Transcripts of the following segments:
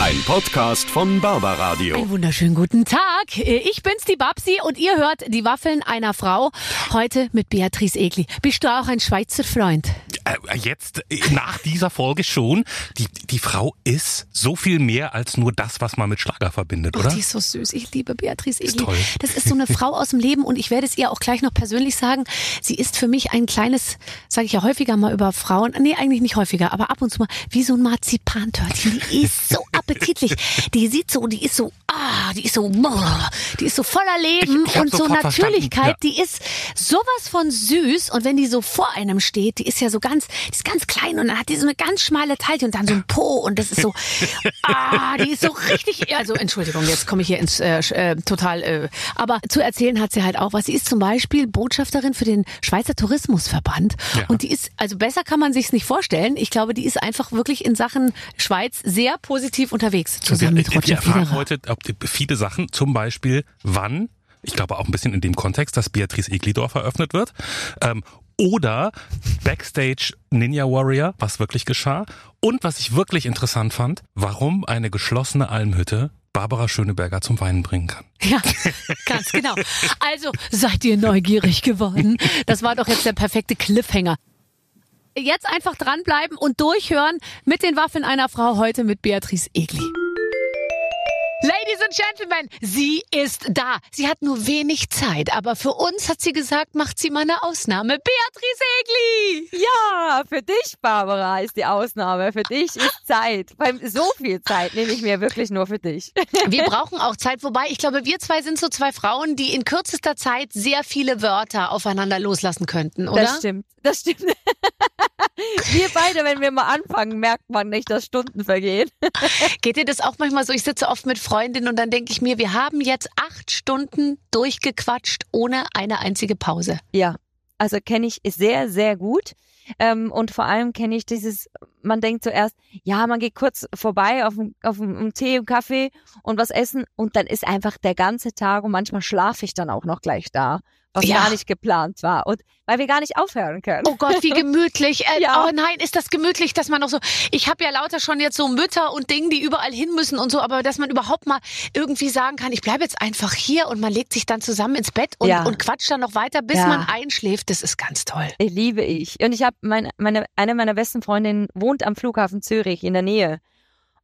Ein Podcast von Barbaradio. Einen wunderschönen guten Tag. Ich bin's, die Babsi, und ihr hört die Waffeln einer Frau. Heute mit Beatrice Egli. Bist du auch ein Schweizer Freund? Äh, jetzt äh, nach dieser Folge schon. Die, die Frau ist so viel mehr als nur das, was man mit Schlager verbindet, Oh, oder? die ist so süß. Ich liebe Beatrice Ist Egli. toll. Das ist so eine Frau aus dem Leben und ich werde es ihr auch gleich noch persönlich sagen. Sie ist für mich ein kleines, sage ich ja häufiger mal über Frauen, nee, eigentlich nicht häufiger, aber ab und zu mal wie so ein Marzipantörtchen. Die ist so appetitlich. Die sieht so, die ist so, ah, die ist so, die ist so voller Leben Ich- ich und so Natürlichkeit. ja. Die ist sowas von süß und wenn die so vor einem steht, die ist ja so ganz, die ist ganz klein und dann hat die so eine ganz schmale Taille und dann so ein Po und das ist so, ah, die ist so richtig, also Entschuldigung, jetzt komme ich hier ins äh, äh, total, äh, aber zu erzählen hat sie halt auch was. Sie ist zum Beispiel Botschafterin für den Schweizer Tourismusverband Ja. und die ist, also besser kann man sich's nicht vorstellen. Ich glaube, die ist einfach wirklich in Sachen Schweiz sehr positiv unterwegs, zusammen wir, mit wir Roger erfahren Federer. heute viele Sachen, zum Beispiel wann, ich glaube auch ein bisschen in dem Kontext, dass Beatrice Eglidorf eröffnet wird, ähm, oder Backstage Ninja Warrior, was wirklich geschah. Und was ich wirklich interessant fand, warum eine geschlossene Almhütte Barbara Schöneberger zum Weinen bringen kann. Ja, ganz genau. Also, seid ihr neugierig geworden? Das war doch jetzt der perfekte Cliffhanger. Jetzt einfach dranbleiben und durchhören mit den Waffeln einer Frau heute mit Beatrice Egli. Ladies and Gentlemen, sie ist da. Sie hat nur wenig Zeit, aber für uns hat sie gesagt, macht sie mal eine Ausnahme. Beatrice Egli! Ja, für dich, Barbara, ist die Ausnahme. Für dich ist Zeit. Beim so viel Zeit nehme ich mir wirklich nur für dich. Wir brauchen auch Zeit, wobei ich glaube, wir zwei sind so zwei Frauen, die in kürzester Zeit sehr viele Wörter aufeinander loslassen könnten, oder? Das stimmt. Das stimmt. Wir beide, wenn wir mal anfangen, merkt man nicht, dass Stunden vergehen. Geht dir das auch manchmal so? Ich sitze oft mit Freundinnen und dann denke ich mir, wir haben jetzt acht Stunden durchgequatscht ohne eine einzige Pause. Ja, also kenne ich sehr, sehr gut. Ähm, und vor allem kenne ich dieses, man denkt zuerst, ja, man geht kurz vorbei auf, einen- auf einen einen Tee, einen Kaffee und was essen und dann ist einfach der ganze Tag und manchmal schlafe ich dann auch noch gleich da, was Ja. gar nicht geplant war. Und weil wir gar nicht aufhören können. Oh Gott, wie gemütlich. Äh, Ja. Oh nein, ist das gemütlich, dass man noch so. Ich habe ja lauter schon jetzt so Mütter und Dinge, die überall hin müssen und so, aber dass man überhaupt mal irgendwie sagen kann, ich bleibe jetzt einfach hier und man legt sich dann zusammen ins Bett und, Ja. und quatscht dann noch weiter, bis man einschläft, das ist ganz toll. Ich liebe ich. Und ich habe meine, meine, eine meiner besten Freundinnen wohnt am Flughafen Zürich in der Nähe.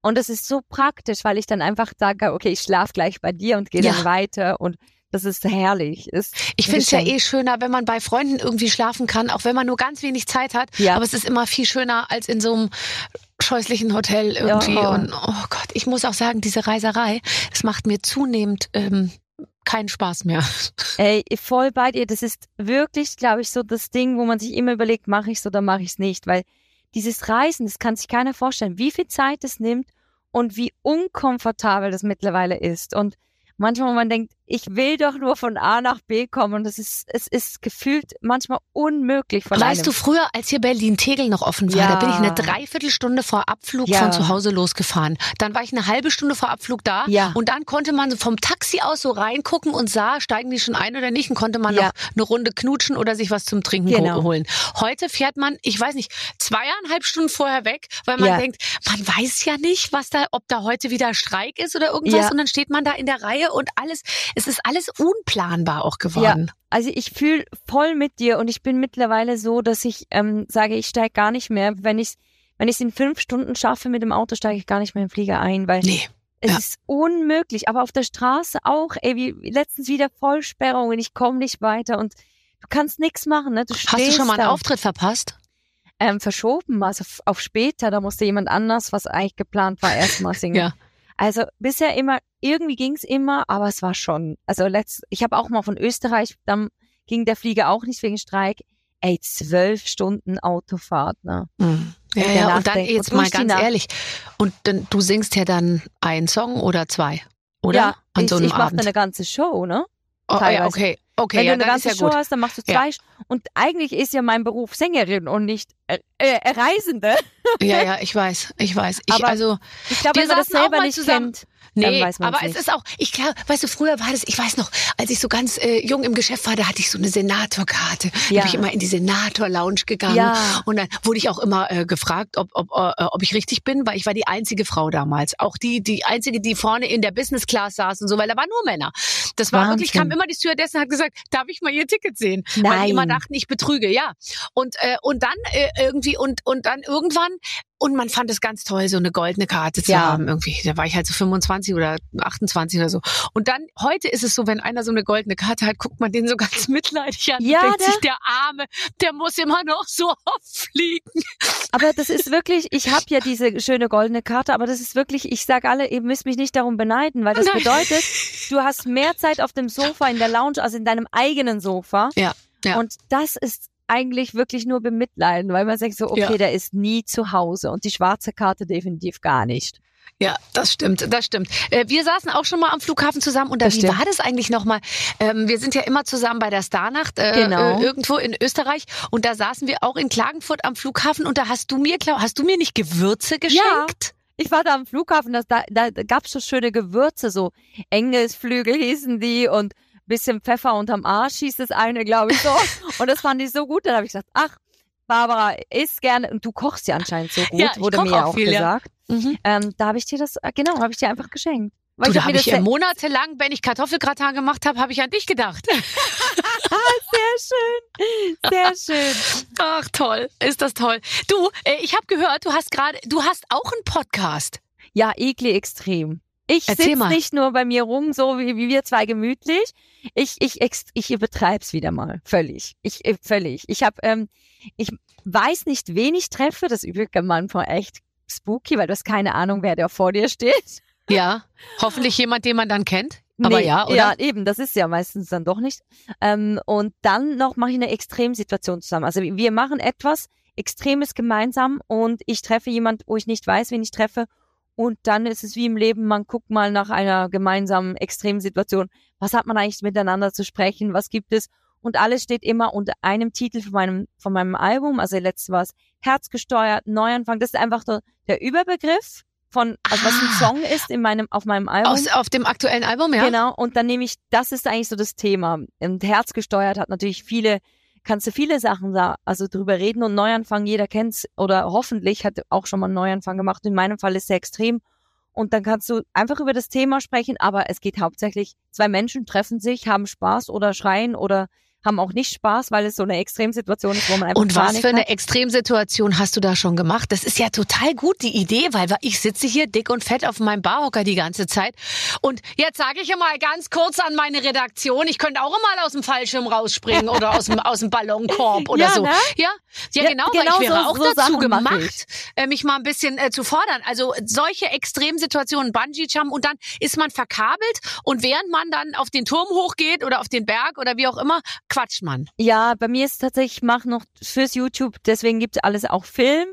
Und das ist so praktisch, weil ich dann einfach sage, okay, ich schlafe gleich bei dir und gehe dann weiter. Und das ist herrlich. Ist Ich finde es ja eh schöner, wenn man bei Freunden irgendwie schlafen kann, auch wenn man nur ganz wenig Zeit hat. Ja. Aber es ist immer viel schöner als in so einem scheußlichen Hotel irgendwie. Ja. Und oh Gott, ich muss auch sagen, diese Reiserei, das macht mir zunehmend ähm, keinen Spaß mehr. Ey, voll bei dir. Das ist wirklich, glaube ich, so das Ding, wo man sich immer überlegt, mache ich es oder mache ich es nicht. Weil dieses Reisen, das kann sich keiner vorstellen, wie viel Zeit es nimmt und wie unkomfortabel das mittlerweile ist. Und manchmal, wo man denkt, ich will doch nur von A nach B kommen und es ist, es ist gefühlt manchmal unmöglich von weißt du, früher, als hier Berlin-Tegel noch offen war, Ja. da bin ich eine Dreiviertelstunde vor Abflug Ja. von zu Hause losgefahren. Dann war ich eine halbe Stunde vor Abflug da Ja. und dann konnte man vom Taxi aus so reingucken und sah, steigen die schon ein oder nicht und konnte man noch eine Runde knutschen oder sich was zum Trinken Genau. holen. Heute fährt man, ich weiß nicht, zweieinhalb Stunden vorher weg, weil man denkt, man weiß ja nicht, was da, ob da heute wieder Streik ist oder irgendwas und dann steht man da in der Reihe und alles, es ist alles unplanbar auch geworden. Also ich fühle voll mit dir und ich bin mittlerweile so, dass ich ähm, sage, ich steige gar nicht mehr, wenn ich wenn ich es in fünf Stunden schaffe mit dem Auto, steige ich gar nicht mehr im Flieger ein, weil Nee. es ja. ist unmöglich. Aber auf der Straße auch, ey, wie letztens wieder Vollsperrungen, ich komme nicht weiter und du kannst nichts machen, ne? Du Hast du schon mal einen da. Auftritt verpasst? ähm, verschoben, also auf später, da musste jemand anders, was eigentlich geplant war, erstmal singen. Ja. Also bisher immer, irgendwie ging's immer, aber es war schon, also letzt, ich habe auch mal von Österreich, dann ging der Flieger auch nicht wegen Streik. Ey, zwölf Stunden Autofahrt, ne? Mhm. Ja, ja, und dann jetzt und mal ganz ehrlich. Und dann, du singst ja dann einen Song oder zwei, oder? Ja, An ich, so einem ich mache eine ganze Show, ne? oh, ja, okay. Okay, Wenn ja, du eine ganze ja Show gut. hast, dann machst du Ja. zwei. Und eigentlich ist ja mein Beruf Sängerin und nicht äh, äh, Reisende. Ja, ja, ich weiß, ich weiß. Ich, Aber also, Ich glaube, Wir wenn man das selber nicht zusammen. kennt, Nee, aber nicht. es ist auch, ich glaube, weißt du, früher war das, ich weiß noch, als ich so ganz äh, jung im Geschäft war, da hatte ich so eine Senatorkarte. Da Ja. bin ich immer in die Senator-Lounge gegangen. Ja. Und dann wurde ich auch immer äh, gefragt, ob, ob, äh, ob ich richtig bin, weil ich war die einzige Frau damals. Auch die, die einzige, die vorne in der Business Class saß und so, weil da waren nur Männer. Das war wirklich, Wahnsinn. kam immer die Stewardess und hat gesagt, darf ich mal ihr Ticket sehen? Weil Nein. die immer dachten, ich betrüge, ja. Und, äh, und dann äh, irgendwie, und, und dann irgendwann, und man fand es ganz toll, so eine goldene Karte zu Ja. haben irgendwie. Da war ich halt so 25 oder 28 oder so. Und dann, heute ist es so, wenn einer so eine goldene Karte hat, guckt man den so ganz mitleidig an Ja, und denkt der- sich, der Arme, der muss immer noch so oft fliegen. Aber das ist wirklich, ich habe ja diese schöne goldene Karte, aber das ist wirklich, ich sage alle, ihr müsst mich nicht darum beneiden, weil das Nein. bedeutet, du hast mehr Zeit auf dem Sofa in der Lounge als in deinem eigenen Sofa. Ja, ja. Und das ist eigentlich wirklich nur bemitleiden, weil man sagt so, okay, Ja. der ist nie zu Hause und die schwarze Karte definitiv gar nicht. Ja, das stimmt, das stimmt. Äh, wir saßen auch schon mal am Flughafen zusammen und da, wie war das eigentlich nochmal? Ähm, wir sind ja immer zusammen bei der Starnacht äh, Genau. äh, irgendwo in Österreich und da saßen wir auch in Klagenfurt am Flughafen und da hast du mir, hast du mir nicht Gewürze geschenkt? Ich war da am Flughafen, das, da, da gab's so schöne Gewürze, so Engelsflügel hießen die und bisschen Pfeffer unterm Arsch hieß das eine, glaube ich so. und das fand ich so gut, dann habe ich gesagt, ach, Barbara, isst gerne, und du kochst ja anscheinend so gut, Ja, ich wurde mir auch auch viel, ja. gesagt. Mhm. Ähm, da habe ich dir das, äh, genau, habe ich dir einfach geschenkt. Weil Du, da hab habe ich ja monatelang, wenn ich Kartoffelgratin gemacht habe, habe ich an dich gedacht. sehr schön, sehr schön. Ach toll, ist das toll. Du, äh, ich habe gehört, du hast gerade, du hast auch einen Podcast. Ja, ekli extrem. Ich sitze nicht nur bei mir rum, so wie, wie wir zwei gemütlich. Ich, ich, ich übertreib's wieder mal. Völlig. Ich, äh, völlig. Ich habe, ähm, ich weiß nicht, wen ich treffe. Das ist übrigens manchmal echt spooky, weil du hast keine Ahnung, wer da vor dir steht. Ja, hoffentlich jemand, den man dann kennt. Aber Nee, ja, oder? Ja, eben, das ist ja meistens dann doch nicht. Ähm, und dann noch mache ich eine Extremsituation zusammen. Also wir machen etwas Extremes gemeinsam und ich treffe jemand, wo ich nicht weiß, wen ich treffe. Und dann ist es wie im Leben, man guckt mal nach einer gemeinsamen Extremsituation. Was hat man eigentlich miteinander zu sprechen? Was gibt es? Und alles steht immer unter einem Titel von meinem, von meinem Album. Also letztes war es Herzgesteuert, Neuanfang. Das ist einfach der, der Überbegriff von, also was ein Ah. Song ist in meinem, auf meinem Album. Aus, auf dem aktuellen Album, ja? Genau, und dann nehme ich, das ist eigentlich so das Thema. Und Herzgesteuert hat natürlich viele, kannst du viele Sachen da, also drüber reden und Neuanfang, jeder kennt's oder hoffentlich hat auch schon mal einen Neuanfang gemacht. In meinem Fall ist er extrem. Und dann kannst du einfach über das Thema sprechen, aber es geht hauptsächlich, zwei Menschen treffen sich, haben Spaß oder schreien oder haben auch nicht Spaß, weil es so eine Extremsituation ist, wo man einfach Und was Panik für eine hat. Extremsituation hast du da schon gemacht? Das ist ja total gut, die Idee, weil ich sitze hier dick und fett auf meinem Barhocker die ganze Zeit. Und jetzt sage ich mal ganz kurz an meine Redaktion, ich könnte auch mal aus dem Fallschirm rausspringen oder aus dem, aus dem Ballonkorb oder Ja, so. ne? Ja, ja, Ja, genau, genau weil ich wäre so- auch so dazu Sachen mach gemacht, äh, mich mal ein bisschen äh, zu fordern. Also solche Extremsituationen, Bungee-Jump und dann ist man verkabelt und während man dann auf den Turm hochgeht oder auf den Berg oder wie auch immer, quatscht man. Ja, bei mir ist tatsächlich, ich mache noch fürs YouTube, deswegen gibt es alles auch Film.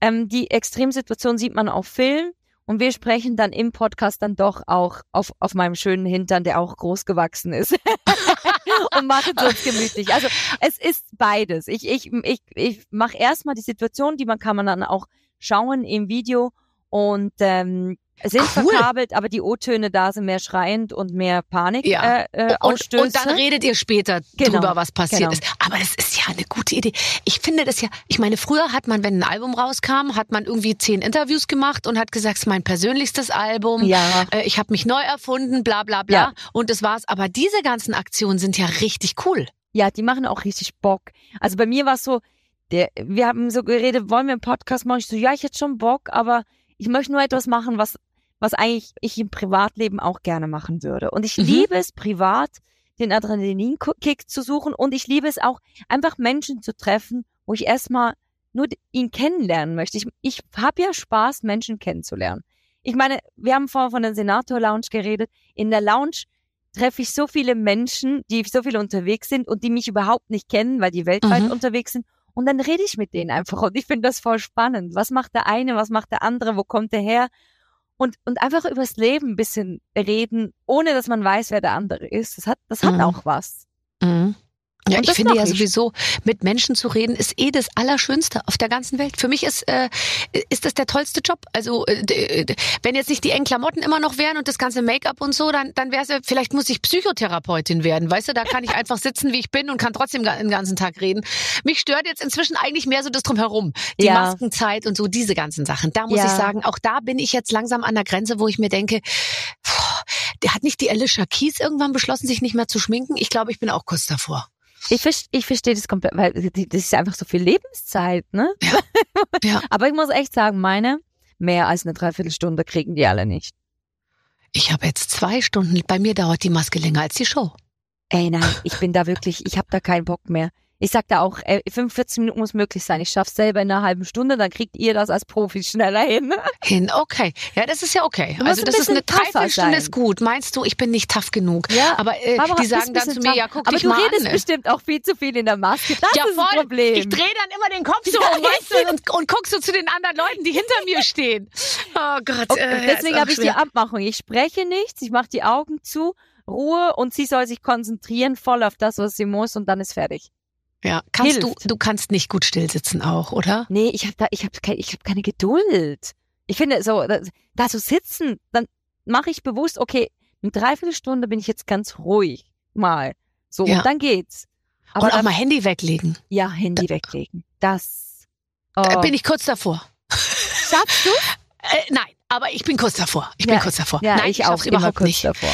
Ähm, die Extremsituation sieht man auf Film und wir sprechen dann im Podcast dann doch auch auf, auf meinem schönen Hintern, der auch groß gewachsen ist. und machen es uns gemütlich. Also es ist beides. Ich, ich, ich, ich mache erstmal die Situation, die man kann man dann auch schauen im Video und ähm, sind Cool. verkabelt, aber die O-Töne da sind mehr schreiend und mehr Panik Ja. äh, äh, Und, und dann redet ihr später Genau, drüber, was passiert genau. ist. Aber das ist ja eine gute Idee. Ich finde das ja, ich meine, früher hat man, wenn ein Album rauskam, hat man irgendwie zehn Interviews gemacht und hat gesagt, es ist mein persönlichstes Album. ja. Äh, Ich habe mich neu erfunden, bla bla bla. Ja. Und das war's. Aber diese ganzen Aktionen sind ja richtig cool. Ja, die machen auch richtig Bock. Also bei mir war es so, der, wir haben so geredet, wollen wir einen Podcast machen? Ich so, ja, ich hätte schon Bock, aber ich möchte nur etwas machen, was, was eigentlich ich im Privatleben auch gerne machen würde. Und ich Mhm. liebe es privat, den Adrenalinkick zu suchen und ich liebe es auch, einfach Menschen zu treffen, wo ich erstmal nur ihn kennenlernen möchte. Ich, ich habe ja Spaß, Menschen kennenzulernen. Ich meine, wir haben vorher von der Senator Lounge geredet. In der Lounge treffe ich so viele Menschen, die so viel unterwegs sind und die mich überhaupt nicht kennen, weil die weltweit Mhm. unterwegs sind. Und dann rede ich mit denen einfach und ich finde das voll spannend. Was macht der eine, was macht der andere, wo kommt der her? Und, und einfach übers Leben ein bisschen reden, ohne dass man weiß, wer der andere ist. Das hat, das hat Mhm. auch was. Mhm. Ja, Und ich finde ja ich. sowieso, mit Menschen zu reden, ist eh das Allerschönste auf der ganzen Welt. Für mich ist, äh, ist das der tollste Job. Also, äh, d- wenn jetzt nicht die engen Klamotten immer noch wären und das ganze Make-up und so, dann, dann wäre es vielleicht muss ich Psychotherapeutin werden, weißt du? Da kann ich einfach sitzen, wie ich bin und kann trotzdem den ganzen Tag reden. Mich stört jetzt inzwischen eigentlich mehr so das Drumherum. Die Ja. Maskenzeit und so, diese ganzen Sachen. Da muss Ja. ich sagen, auch da bin ich jetzt langsam an der Grenze, wo ich mir denke, der hat nicht die Alicia Keys irgendwann beschlossen, sich nicht mehr zu schminken. Ich glaube, ich bin auch kurz davor. Ich, vers- ich verstehe das komplett, weil das ist einfach so viel Lebenszeit, ne? Ja. Ja. Aber ich muss echt sagen, meine, mehr als eine Dreiviertelstunde kriegen die alle nicht. Ich habe jetzt zwei Stunden. Bei mir dauert die Maske länger als die Show. Ey, nein, ich bin da wirklich, ich habe da keinen Bock mehr. Ich sag da auch, ey, 45 Minuten muss möglich sein. Ich schaff's selber in einer halben Stunde, dann kriegt ihr das als Profis schneller hin. Hin, okay. Ja, das ist ja okay. Du Also das ist eine Dreiviertelstunde ist gut. Meinst du, ich bin nicht tough genug? Ja, Aber äh, Barbara, die sagen dann zu mir, tough. ja, guck Aber dich du mal redest an. bestimmt auch viel zu viel in der Maske. Das ja, ist voll. ein Problem. Ich drehe dann immer den Kopf so um, weißt du, und, und guck so zu den anderen Leuten, die hinter mir stehen. Oh Gott. Okay, äh, deswegen habe ich die. Abmachung. Ich spreche nichts, ich mache die Augen zu, Ruhe und sie soll sich konzentrieren voll auf das, was sie muss und dann ist fertig. Ja, kannst du, hilft. du kannst nicht gut stillsitzen auch, oder? Nee, ich habe da, ich habe keine, ich habe keine Geduld. Ich finde so, da, da so sitzen, dann mache ich bewusst, okay, eine Dreiviertelstunde bin ich jetzt ganz ruhig mal. So, Ja. und dann geht's. Aber und auch mal Handy weglegen. ja, Handy weglegen. Das. Oh. Da bin ich kurz davor. Schaffst du? Äh, nein, aber ich bin kurz davor. Ich bin Ja, kurz davor. Ja, nein, ich, schaff's auch überhaupt kurz nicht. davor.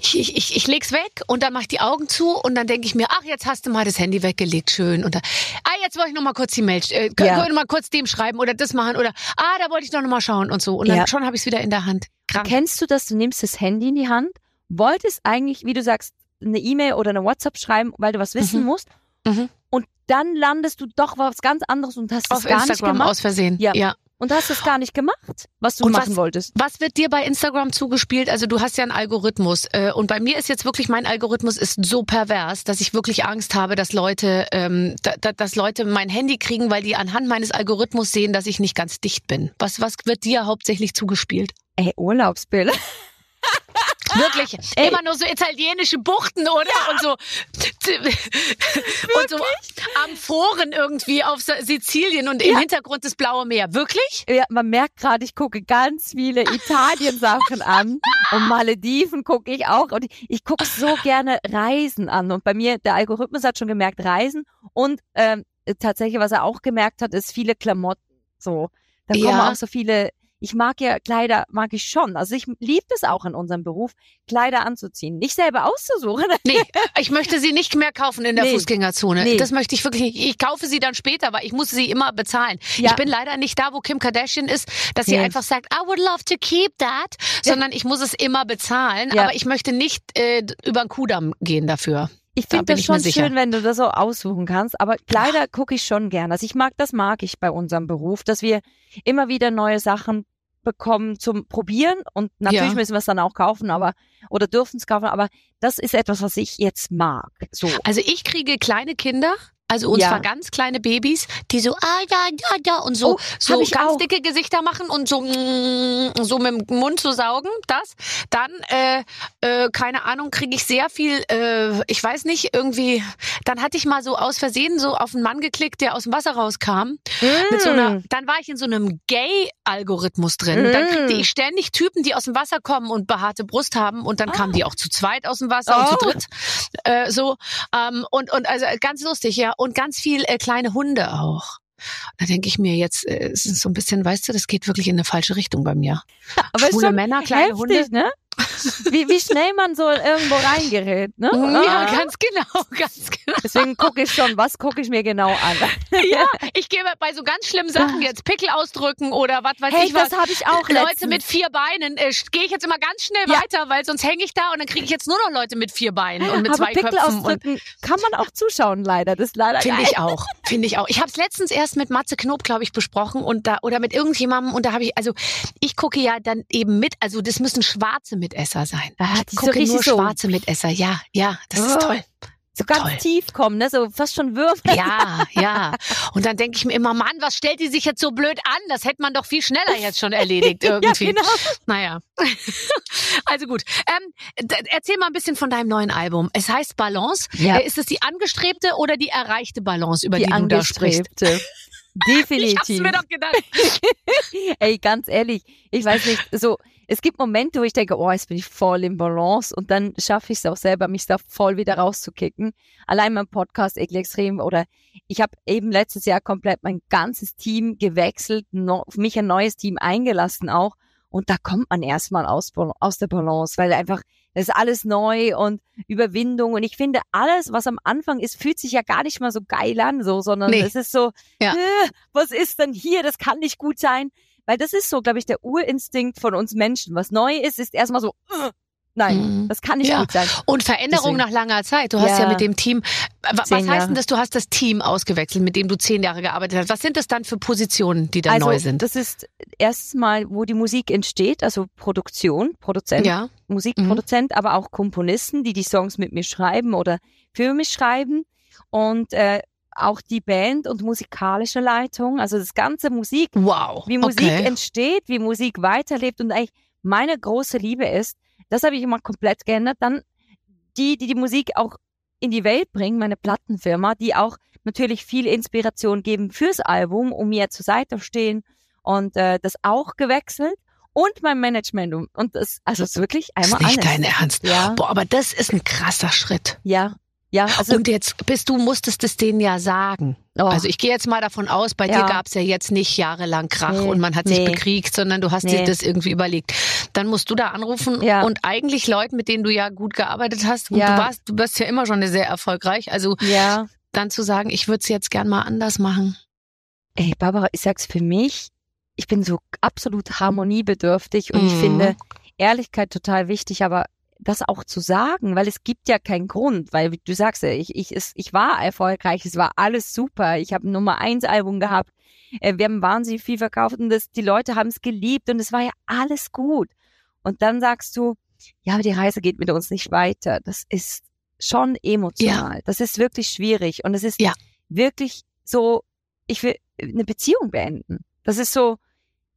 Ich, ich, ich, ich leg's weg und dann mach ich die Augen zu und dann denke ich mir, ach, jetzt hast du mal das Handy weggelegt, schön. Und dann, ah, jetzt wollte ich noch mal kurz die Mail, äh, können Ja. mal kurz dem schreiben oder das machen oder, ah, da wollte ich doch noch mal schauen und so. Und dann Ja. schon habe ich es wieder in der Hand. Krank. Kennst du das? Du nimmst das Handy in die Hand, wolltest eigentlich, wie du sagst, eine E-Mail oder eine WhatsApp schreiben, weil du was wissen Mhm. musst. Mhm. Und dann landest du doch was ganz anderes und hast es Auf gar nicht Instagram gemacht. aus Versehen. Ja. ja. Und hast es gar nicht gemacht, was du Und machen was- wolltest. Was wird dir bei Instagram zugespielt? Also du hast ja einen Algorithmus äh, und bei mir ist jetzt wirklich mein Algorithmus ist so pervers, dass ich wirklich Angst habe, dass Leute, ähm, da, da, dass Leute mein Handy kriegen, weil die anhand meines Algorithmus sehen, dass ich nicht ganz dicht bin. Was was wird dir hauptsächlich zugespielt? Ey, Urlaubsbilder. Wirklich Ey. immer nur so italienische Buchten oder und so und so Amphoren irgendwie auf Sizilien und im Ja. Hintergrund das blaue Meer. Wirklich? Ja, man merkt gerade, ich gucke ganz viele Italien-Sachen an und Malediven gucke ich auch und ich, ich gucke so gerne Reisen an und bei mir, der Algorithmus hat schon gemerkt Reisen und ähm, tatsächlich, was er auch gemerkt hat, ist viele Klamotten. So, da kommen Ja. auch so viele. Ich mag ja Kleider, mag ich schon. Also ich liebe es auch in unserem Beruf, Kleider anzuziehen, nicht selber auszusuchen. Nee, ich möchte sie nicht mehr kaufen in der Nee. Fußgängerzone. Nee. Das möchte ich wirklich nicht. Ich kaufe sie dann später, weil ich muss sie immer bezahlen. Ja. Ich bin leider nicht da, wo Kim Kardashian ist, dass sie Nee. einfach sagt, I would love to keep that, sondern ich muss es immer bezahlen. Ja. Aber ich möchte nicht äh, über den Kudamm gehen dafür. Ich Da finde bin das schon schön, wenn du das so aussuchen kannst, aber Kleider gucke ich schon gern. Also ich mag, das mag ich bei unserem Beruf, dass wir immer wieder neue Sachen bekommen zum Probieren und natürlich Ja. müssen wir es dann auch kaufen, aber oder dürfen es kaufen, aber das ist etwas, was ich jetzt mag. So. Also ich kriege kleine Kinder. Also und Ja. zwar ganz kleine Babys, die so ah ja ja ja und so Oh, so ganz auch. dicke Gesichter machen und so mm, so mit dem Mund zu saugen, das. Dann äh, äh, keine Ahnung, kriege ich sehr viel äh, ich weiß nicht, irgendwie dann hatte ich mal so aus Versehen so auf einen Mann geklickt, der aus dem Wasser rauskam mit so einer Mm. dann war ich in so einem Gay Algorithmus drin. Dann kriegte Mm. ich ständig Typen, die aus dem Wasser kommen und behaarte Brust haben und dann kamen die auch zu zweit aus dem Wasser und zu Oh. dritt äh, so ähm, und und also ganz lustig ja und ganz viel äh, kleine Hunde auch. Da denke ich mir jetzt, äh, es ist so ein bisschen, weißt du, das geht wirklich in eine falsche Richtung bei mir. Aber Schwule Männer, kleine heftig, ne? Wie, wie schnell man so irgendwo reingerät, ne? Ja, Ah. ganz genau, ganz genau. Deswegen gucke ich schon, was gucke ich mir genau an. Ja, ich gehe bei so ganz schlimmen Sachen jetzt Pickel ausdrücken oder was weiß Hey, ich was. das habe ich auch Leute letztens. mit vier Beinen, äh, gehe ich jetzt immer ganz schnell Ja. weiter, weil sonst hänge ich da und dann kriege ich jetzt nur noch Leute mit vier Beinen und mit aber zwei Pickel Köpfen. Ausdrücken kann man auch zuschauen, leider. Das ist leider Finde ich auch, finde ich auch. Ich habe es letztens erst mit Matze Knob, glaube ich, besprochen und da oder mit irgendjemandem und da habe ich, also ich gucke ja dann eben mit, also das müssen schwarze Mitesser sein. Ah, ich die so gucke richtig nur so- schwarze Mitesser, ja, ja, das ist Oh. toll. so ganz Toll. tief kommen, ne? so fast schon Würfel. Ja, ja. Und dann denke ich mir immer, Mann, was stellt die sich jetzt so blöd an? Das hätte man doch viel schneller jetzt schon erledigt irgendwie. Ja, genau. Naja. Also gut. Ähm, erzähl mal ein bisschen von deinem neuen Album. Es heißt Balance. Ja. Äh, Ist es die angestrebte oder die erreichte Balance, über die, Die du da sprichst? angestrebte. Ich hab's Definitiv. mir doch gedacht. Ey, ganz ehrlich, ich weiß nicht, so, es gibt Momente, wo ich denke, oh, jetzt bin ich voll im Balance und dann schaffe ich es auch selber, mich da voll wieder rauszukicken. Allein mein Podcast Eklig Extrem oder ich habe eben letztes Jahr komplett mein ganzes Team gewechselt, no, mich ein neues Team eingelassen auch und da kommt man erstmal aus, aus der Balance, weil einfach das ist alles neu und Überwindung und ich finde alles, was am Anfang ist, fühlt sich ja gar nicht mal so geil an, so, sondern Nee. es ist so, Ja. äh, was ist denn hier? Das kann nicht gut sein. Weil das ist so, glaube ich, der Urinstinkt von uns Menschen. Was neu ist, ist erstmal so, äh, nein, Mhm. das kann nicht Ja. gut sein. Und Veränderung Deswegen. nach langer Zeit. Du hast ja, Ja. mit dem Team, wa- was heißt denn das? Du hast das Team ausgewechselt, mit dem du zehn Jahre gearbeitet hast. Was sind das dann für Positionen, die da also, neu sind? das ist erstmal, wo die Musik entsteht, also Produktion, Produzent, Ja. Musikproduzent, aber auch Komponisten, die die Songs mit mir schreiben oder für mich schreiben. Und äh, auch die Band und musikalische Leitung, also das ganze Musik, Wow. wie Musik okay. entsteht, wie Musik weiterlebt und eigentlich meine große Liebe ist, das habe ich immer komplett geändert. Dann die, die die Musik auch in die Welt bringen, meine Plattenfirma, die auch natürlich viel Inspiration geben fürs Album, um mir zur Seite stehen und äh, das auch gewechselt und mein Management und- das also es ist wirklich Das ist einmal nicht alles. dein Ernst. Ja, Boah, aber das ist ein krasser Schritt. ja, ja. Also Und jetzt bist du, musstest es denen ja sagen. oh, Also ich gehe jetzt mal davon aus, bei dir Ja. gab es ja jetzt nicht jahrelang Krach Nee, und man hat sich nee. bekriegt, sondern du hast dir Nee. das irgendwie überlegt. Dann musst du da anrufen Ja. und eigentlich Leuten, mit denen du ja gut gearbeitet hast, und Ja. du warst, du bist ja immer schon sehr erfolgreich, also ja. dann zu sagen, ich würde es jetzt gern mal anders machen. Ey, Barbara, ich sag's für mich, ich bin so absolut harmoniebedürftig und ich Mhm. finde Ehrlichkeit total wichtig, aber das auch zu sagen, weil es gibt ja keinen Grund, weil du sagst, ja, ich, ich, es, ich war erfolgreich, es war alles super, ich habe ein Nummer eins Album gehabt, äh, wir haben wahnsinnig viel verkauft und das, die Leute haben es geliebt und es war ja alles gut. Und dann sagst du, ja, aber die Reise geht mit uns nicht weiter. Das ist schon emotional. Das ist wirklich schwierig und es ist Ja. wirklich so, ich will eine Beziehung beenden. Das ist so,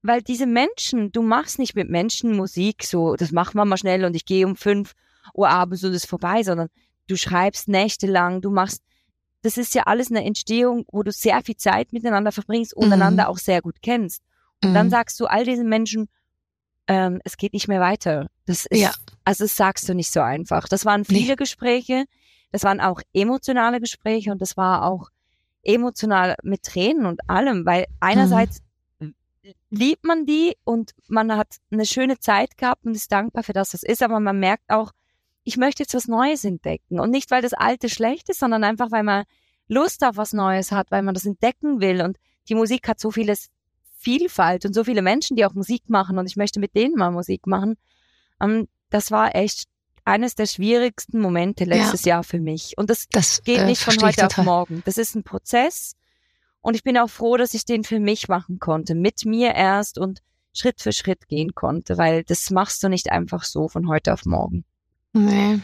weil diese Menschen, du machst nicht mit Menschen Musik so, das machen wir mal schnell und ich gehe um fünf Uhr abends und es ist vorbei, sondern du schreibst nächtelang, du machst, das ist ja alles eine Entstehung, wo du sehr viel Zeit miteinander verbringst und Mhm. einander auch sehr gut kennst. Und dann Mhm. sagst du all diesen Menschen, ähm, es geht nicht mehr weiter. Das ist, Ja. also das sagst du nicht so einfach. Das waren Nee. viele Gespräche, das waren auch emotionale Gespräche und das war auch emotional mit Tränen und allem, weil einerseits liebt man die und man hat eine schöne Zeit gehabt und ist dankbar für das, was ist, aber man merkt auch, ich möchte jetzt was Neues entdecken. Und nicht, weil das Alte schlecht ist, sondern einfach, weil man Lust auf was Neues hat, weil man das entdecken will. Und die Musik hat so vieles Vielfalt und so viele Menschen, die auch Musik machen. Und ich möchte mit denen mal Musik machen. Ähm, das war echt eines der schwierigsten Momente letztes Jahr für mich. Und das das geht äh, nicht von heute auf morgen. Das ist ein Prozess und ich bin auch froh, dass ich den für mich machen konnte, mit mir erst und Schritt für Schritt gehen konnte, weil das machst du nicht einfach so von heute auf morgen. Nee.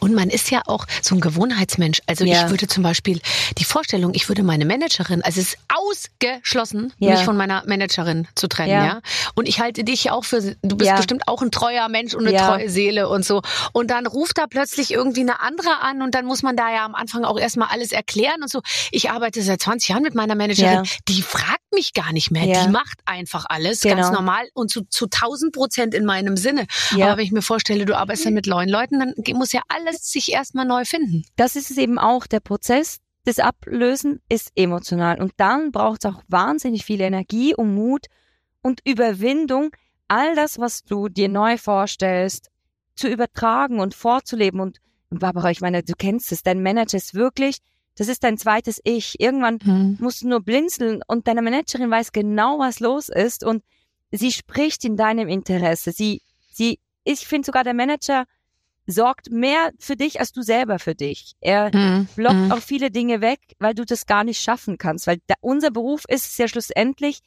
Und man ist ja auch so ein Gewohnheitsmensch. Also Ja. ich würde zum Beispiel die Vorstellung, ich würde meine Managerin, also es ist ausgeschlossen, Ja. mich von meiner Managerin zu trennen, ja. Ja. Und ich halte dich auch für, du bist bestimmt auch ein treuer Mensch und eine treue Seele und so. Und dann ruft da plötzlich irgendwie eine andere an und dann muss man da ja am Anfang auch erstmal alles erklären und so. Ich arbeite seit 20 Jahren mit meiner Managerin. Die fragt mich gar nicht mehr. Die macht einfach alles ganz Genau. normal und zu, zu 1000 Prozent in meinem Sinne. Aber wenn ich mir vorstelle, du arbeitest dann mit neuen Leuten, dann muss ja alles sich erstmal neu finden. Das ist es eben auch. Der Prozess des Ablösen ist emotional und dann braucht es auch wahnsinnig viel Energie und Mut und Überwindung, all das, was du dir neu vorstellst, zu übertragen und vorzuleben. Und Barbara, ich meine, du kennst es, dein Manager ist wirklich, das ist dein zweites Ich. Irgendwann musst du nur blinzeln und deine Managerin weiß genau, was los ist und sie spricht in deinem Interesse. Sie, sie, ich finde sogar der Manager sorgt mehr für dich als du selber für dich. Er Mhm. blockt Mhm. auch viele Dinge weg, weil du das gar nicht schaffen kannst, weil da, unser Beruf ist es ja schlussendlich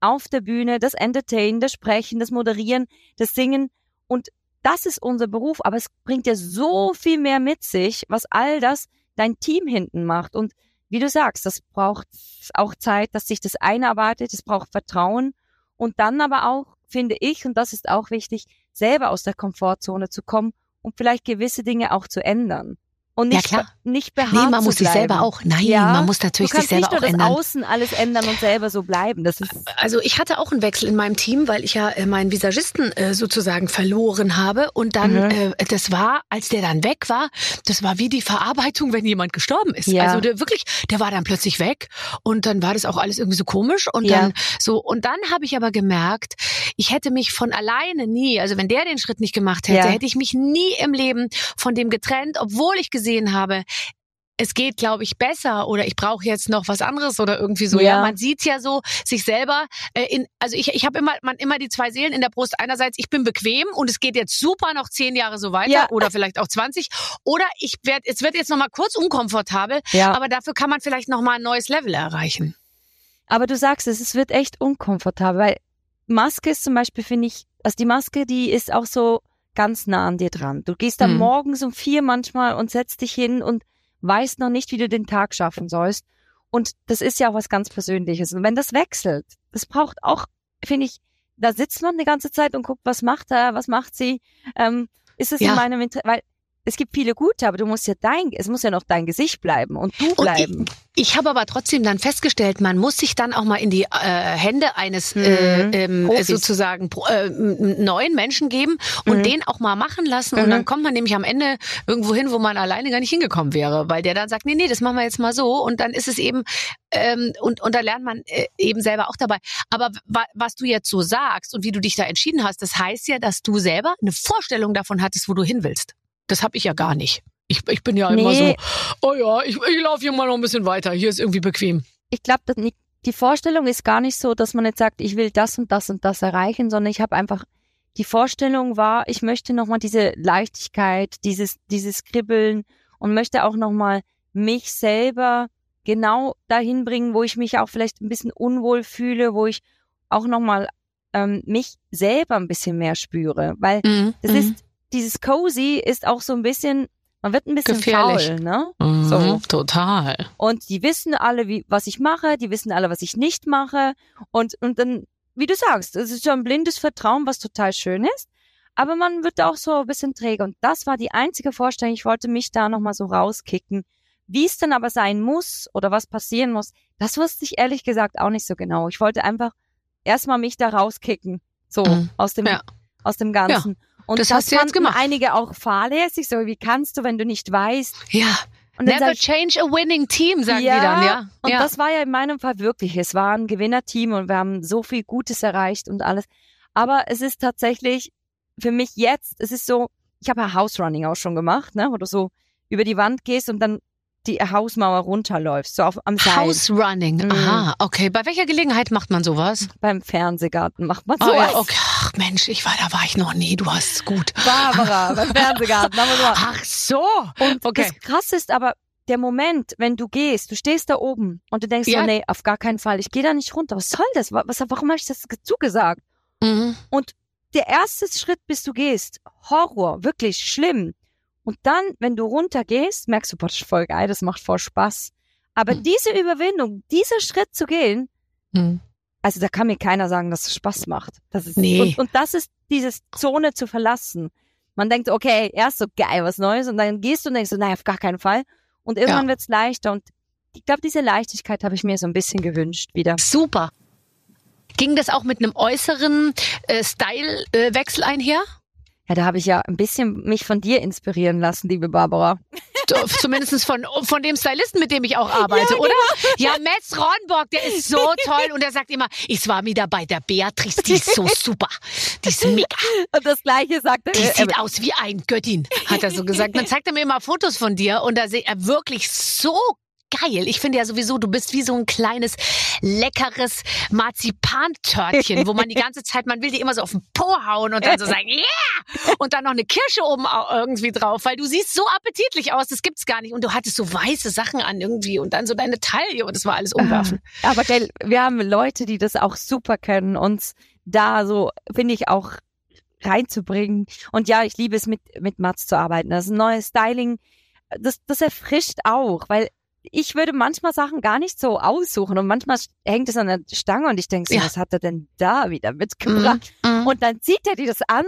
auf der Bühne, das Entertainen, das Sprechen, das Moderieren, das Singen und das ist unser Beruf, aber es bringt ja so viel mehr mit sich, was all das dein Team hinten macht. Und wie du sagst, das braucht auch Zeit, dass sich das einarbeitet, es braucht Vertrauen und dann aber auch, finde ich, und das ist auch wichtig, selber aus der Komfortzone zu kommen und vielleicht gewisse Dinge auch zu ändern. Und nicht, Ja, klar. nicht beharrt Nee, man muss sich selber auch, nein, Ja, man muss natürlich du kannst sich selber nicht auch nur das ändern. Außen alles ändern und selber so bleiben. Das ist Also ich hatte auch einen Wechsel in meinem Team, weil ich ja äh, meinen Visagisten äh, sozusagen verloren habe. Und dann, Mhm. äh, das war, als der dann weg war, das war wie die Verarbeitung, wenn jemand gestorben ist. Ja. Also der wirklich, der war dann plötzlich weg und dann war das auch alles irgendwie so komisch. Und Ja. dann so, und dann habe ich aber gemerkt, ich hätte mich von alleine nie, also wenn der den Schritt nicht gemacht hätte, hätte ich mich nie im Leben von dem getrennt, obwohl ich gesehen habe, es geht, glaube ich, besser oder ich brauche jetzt noch was anderes oder irgendwie so. Ja, Ja. man sieht ja so sich selber äh, in, also ich, ich habe immer, man immer die zwei Seelen in der Brust. Einerseits, ich bin bequem und es geht jetzt super noch zehn Jahre so weiter Ja. oder vielleicht auch 20. Oder ich werde, es wird jetzt noch mal kurz unkomfortabel, ja. aber dafür kann man vielleicht noch mal ein neues Level erreichen. Aber du sagst es, es wird echt unkomfortabel, weil Maske ist zum Beispiel, finde ich, also die Maske, die ist auch so ganz nah an dir dran. Du gehst dann Mhm. morgens um vier manchmal und setzt dich hin und weißt noch nicht, wie du den Tag schaffen sollst. Und das ist ja auch was ganz Persönliches. Und wenn das wechselt, das braucht auch, finde ich, da sitzt man die ganze Zeit und guckt, was macht er, was macht sie. Ähm, ist es Ja. in meinem Interesse? Weil es gibt viele gute, aber du musst ja dein, es muss ja noch dein Gesicht bleiben und du Und bleiben. Ich habe aber trotzdem dann festgestellt, man muss sich dann auch mal in die äh, Hände eines äh, Mhm. ähm, Profis. sozusagen pro- äh, neuen Menschen geben und Mhm. den auch mal machen lassen. Mhm. Und dann kommt man nämlich am Ende irgendwo hin, wo man alleine gar nicht hingekommen wäre, weil der dann sagt, nee, nee, das machen wir jetzt mal so. Und dann ist es eben, ähm, und, und da lernt man äh, eben selber auch dabei. Aber wa was du jetzt so sagst und wie du dich da entschieden hast, das heißt ja, dass du selber eine Vorstellung davon hattest, wo du hin willst. Das habe ich ja gar nicht. Ich, ich bin ja immer so, Nee. oh ja, ich, ich laufe hier mal noch ein bisschen weiter. Hier ist irgendwie bequem. ich glaube, die Vorstellung ist gar nicht so, dass man jetzt sagt, ich will das und das und das erreichen, sondern ich habe einfach die Vorstellung war, ich möchte nochmal diese Leichtigkeit, dieses dieses Kribbeln und möchte auch nochmal mich selber genau dahin bringen, wo ich mich auch vielleicht ein bisschen unwohl fühle, wo ich auch nochmal ähm, mich selber ein bisschen mehr spüre, weil das ist dieses cozy ist auch so ein bisschen, man wird ein bisschen Gefährlich. faul, ne? Mhm, So. total. Und die wissen alle, wie, was ich mache, die wissen alle, was ich nicht mache. Und, und dann, wie du sagst, es ist so ein blindes Vertrauen, was total schön ist. Aber man wird auch so ein bisschen träge. Und das war die einzige Vorstellung. Ich wollte mich da nochmal so rauskicken. Wie es dann aber sein muss oder was passieren muss, das wusste ich ehrlich gesagt auch nicht so genau. Ich wollte einfach erstmal mich da rauskicken. So, Mhm. aus dem, Ja. aus dem Ganzen. Und das das, hast du jetzt gemacht. einige auch fahrlässig. So, wie kannst du, wenn du nicht weißt? Ja. Und Never ich, change a winning team, sagen Ja, die dann, ja. und ja. das war ja in meinem Fall wirklich. Es war ein Gewinnerteam und wir haben so viel Gutes erreicht und alles. Aber es ist tatsächlich für mich jetzt, es ist so, ich habe ja House Running auch schon gemacht, ne, wo du so über die Wand gehst und dann die Hausmauer runterläufst, so auf, am Seil. House Running. Mhm. Aha, okay. Bei welcher Gelegenheit macht man sowas? Beim Fernsehgarten macht man Oh, sowas. ja, okay. Ach Mensch, ich war, da war ich noch nie. Du hast es gut. Barbara, beim Fernsehgarten haben wir sowas. Ach so. Und Okay. das Krasse ist aber, der Moment, wenn du gehst, du stehst da oben und du denkst Ja. so, nee, auf gar keinen Fall, ich gehe da nicht runter. Was soll das? Was, warum habe ich das ge- zugesagt? Mhm. der erste Schritt, bis du gehst, Horror, wirklich schlimm. Und dann, wenn du runtergehst, merkst du, boah, das ist voll geil, das macht voll Spaß. Aber Mhm. diese Überwindung, dieser Schritt zu gehen, Mhm. also da kann mir keiner sagen, dass es Spaß macht. Das ist, Nee. und, und das ist dieses Zone zu verlassen. Man denkt, okay, erst so geil, was Neues, und dann gehst du und denkst so, nein, auf gar keinen Fall. Und irgendwann wird's leichter. Und ich glaube, diese Leichtigkeit habe ich mir so ein bisschen gewünscht wieder. Super. Ging das auch mit einem äußeren äh, Style-Wechsel einher? Ja, da habe ich ja ein bisschen mich von dir inspirieren lassen, liebe Barbara. Zumindest von, von dem Stylisten, mit dem ich auch arbeite, oder? Ja, Metz Ronborg, der ist so toll und er sagt immer, ich war wieder bei der Beatrice, die ist so super. Die ist mega. Und das Gleiche sagte Die er. sieht aus wie ein Göttin, hat er so gesagt. Dann zeigt er mir immer Fotos von dir und da sehe er wirklich so geil. Ich finde ja sowieso, du bist wie so ein kleines, leckeres Marzipantörtchen, wo man die ganze Zeit, man will die immer so auf den Po hauen und dann so sagen, yeah! Und dann noch eine Kirsche oben irgendwie drauf, weil du siehst so appetitlich aus, das gibt's gar nicht. Und du hattest so weiße Sachen an irgendwie und dann so deine Taille und das war alles umwerfen. Aber gell, wir haben Leute, die das auch super können, uns da so, finde ich, auch reinzubringen. Und ja, ich liebe es, mit, mit Mats zu arbeiten. Das ist ein neues Styling. das, das erfrischt auch, weil ich würde manchmal Sachen gar nicht so aussuchen und manchmal hängt es an der Stange und ich denke so, Ja. was hat er denn da wieder mitgebracht? Mhm. Und dann zieht er dir das an,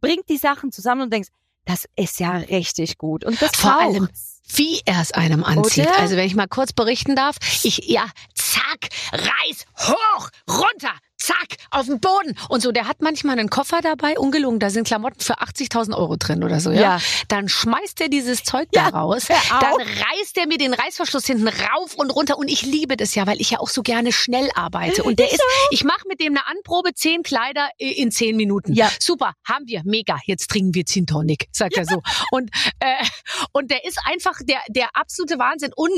bringt die Sachen zusammen und denkst, das ist ja richtig gut. Und das Vor braucht's. allem, wie er es einem anzieht. Oder? Also wenn ich mal kurz berichten darf, ich, ja, zack, Reis, hoch, runter, zack, auf den Boden. Und so, der hat manchmal einen Koffer dabei, ungelungen, da sind Klamotten für 80.000 Euro drin oder so, ja? Ja. Dann schmeißt er dieses Zeug Ja, da raus, dann reißt er mir den Reißverschluss hinten rauf und runter und ich liebe das ja, weil ich ja auch so gerne schnell arbeite. Und der ist, ich mache mit dem eine Anprobe, zehn Kleider äh, in zehn Minuten. Ja. Super, haben wir, mega, jetzt trinken wir Gin Tonic, sagt er so. Und, äh, und der ist einfach der, der absolute Wahnsinn. Und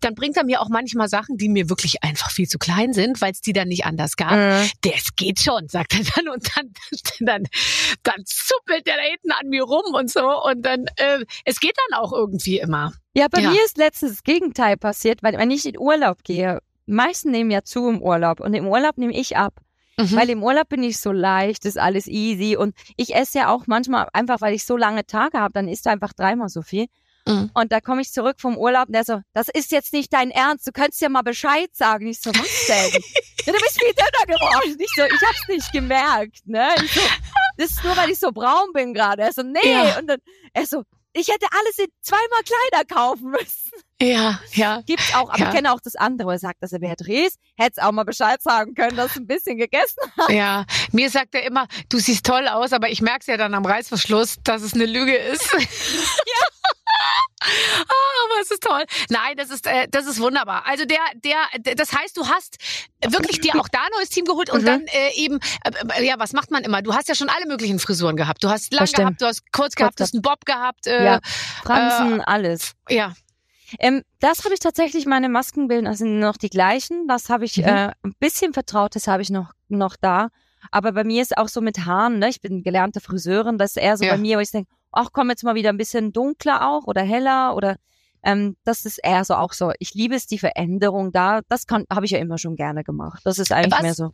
dann bringt er mir auch manchmal Sachen, die mir wirklich einfach viel zu klein sind, weil es die dann nicht anders gab. Mhm. Das geht schon, sagt er dann. Und dann, dann, dann zuppelt der da hinten an mir rum und so. Und dann, äh, es geht dann auch irgendwie immer. Ja, bei Ja. mir ist letztens das Gegenteil passiert, weil wenn ich in Urlaub gehe, meisten nehmen ja zu im Urlaub und im Urlaub nehme ich ab. Mhm. Weil im Urlaub bin ich so leicht, ist alles easy und ich esse ja auch manchmal einfach, weil ich so lange Tage habe, dann isst du einfach dreimal so viel. Mhm. Und da komme ich zurück vom Urlaub und der so, das ist jetzt nicht dein Ernst, du könntest ja mal Bescheid sagen. Ich so, was denn? ja, du bist viel dünner geworden. Ich so, ich hab's nicht gemerkt, ne? Ich so, das ist nur, weil ich so braun bin gerade. Er so, nee. Ja. Und dann, er so, ich hätte alles in zweimal Kleider kaufen müssen. Ja, ja. Gibt's auch, aber Ja. ich kenne auch das andere, wo er sagt, dass er Beatrice hätte auch mal Bescheid sagen können, dass du ein bisschen gegessen hast. Ja, mir sagt er immer, du siehst toll aus, aber ich merk's ja dann am Reißverschluss, dass es eine Lüge ist. ja. Ah, aber es ist toll. Nein, das ist äh, das ist wunderbar. Also der der das heißt, du hast wirklich dir auch da ein neues Team geholt und Mhm. dann äh, eben äh, äh, ja, was macht man immer? Du hast ja schon alle möglichen Frisuren gehabt. Du hast lang gehabt, du hast kurz gehabt, du hast einen Bob gehabt. Äh, Ja. Fransen, alles. ja. Ähm, das habe ich tatsächlich, meine Maskenbilder sind noch die gleichen. Das habe ich Mhm. äh, ein bisschen Vertrautes habe ich noch, noch da. Aber bei mir ist auch so mit Haaren, ne? Ich bin gelernte Friseurin, das ist eher so Ja. bei mir, wo ich denke, ach komm jetzt mal wieder ein bisschen dunkler auch oder heller oder ähm, das ist eher so auch so. Ich liebe es, die Veränderung da. Das kann habe ich ja immer schon gerne gemacht. Das ist eigentlich Was? mehr so.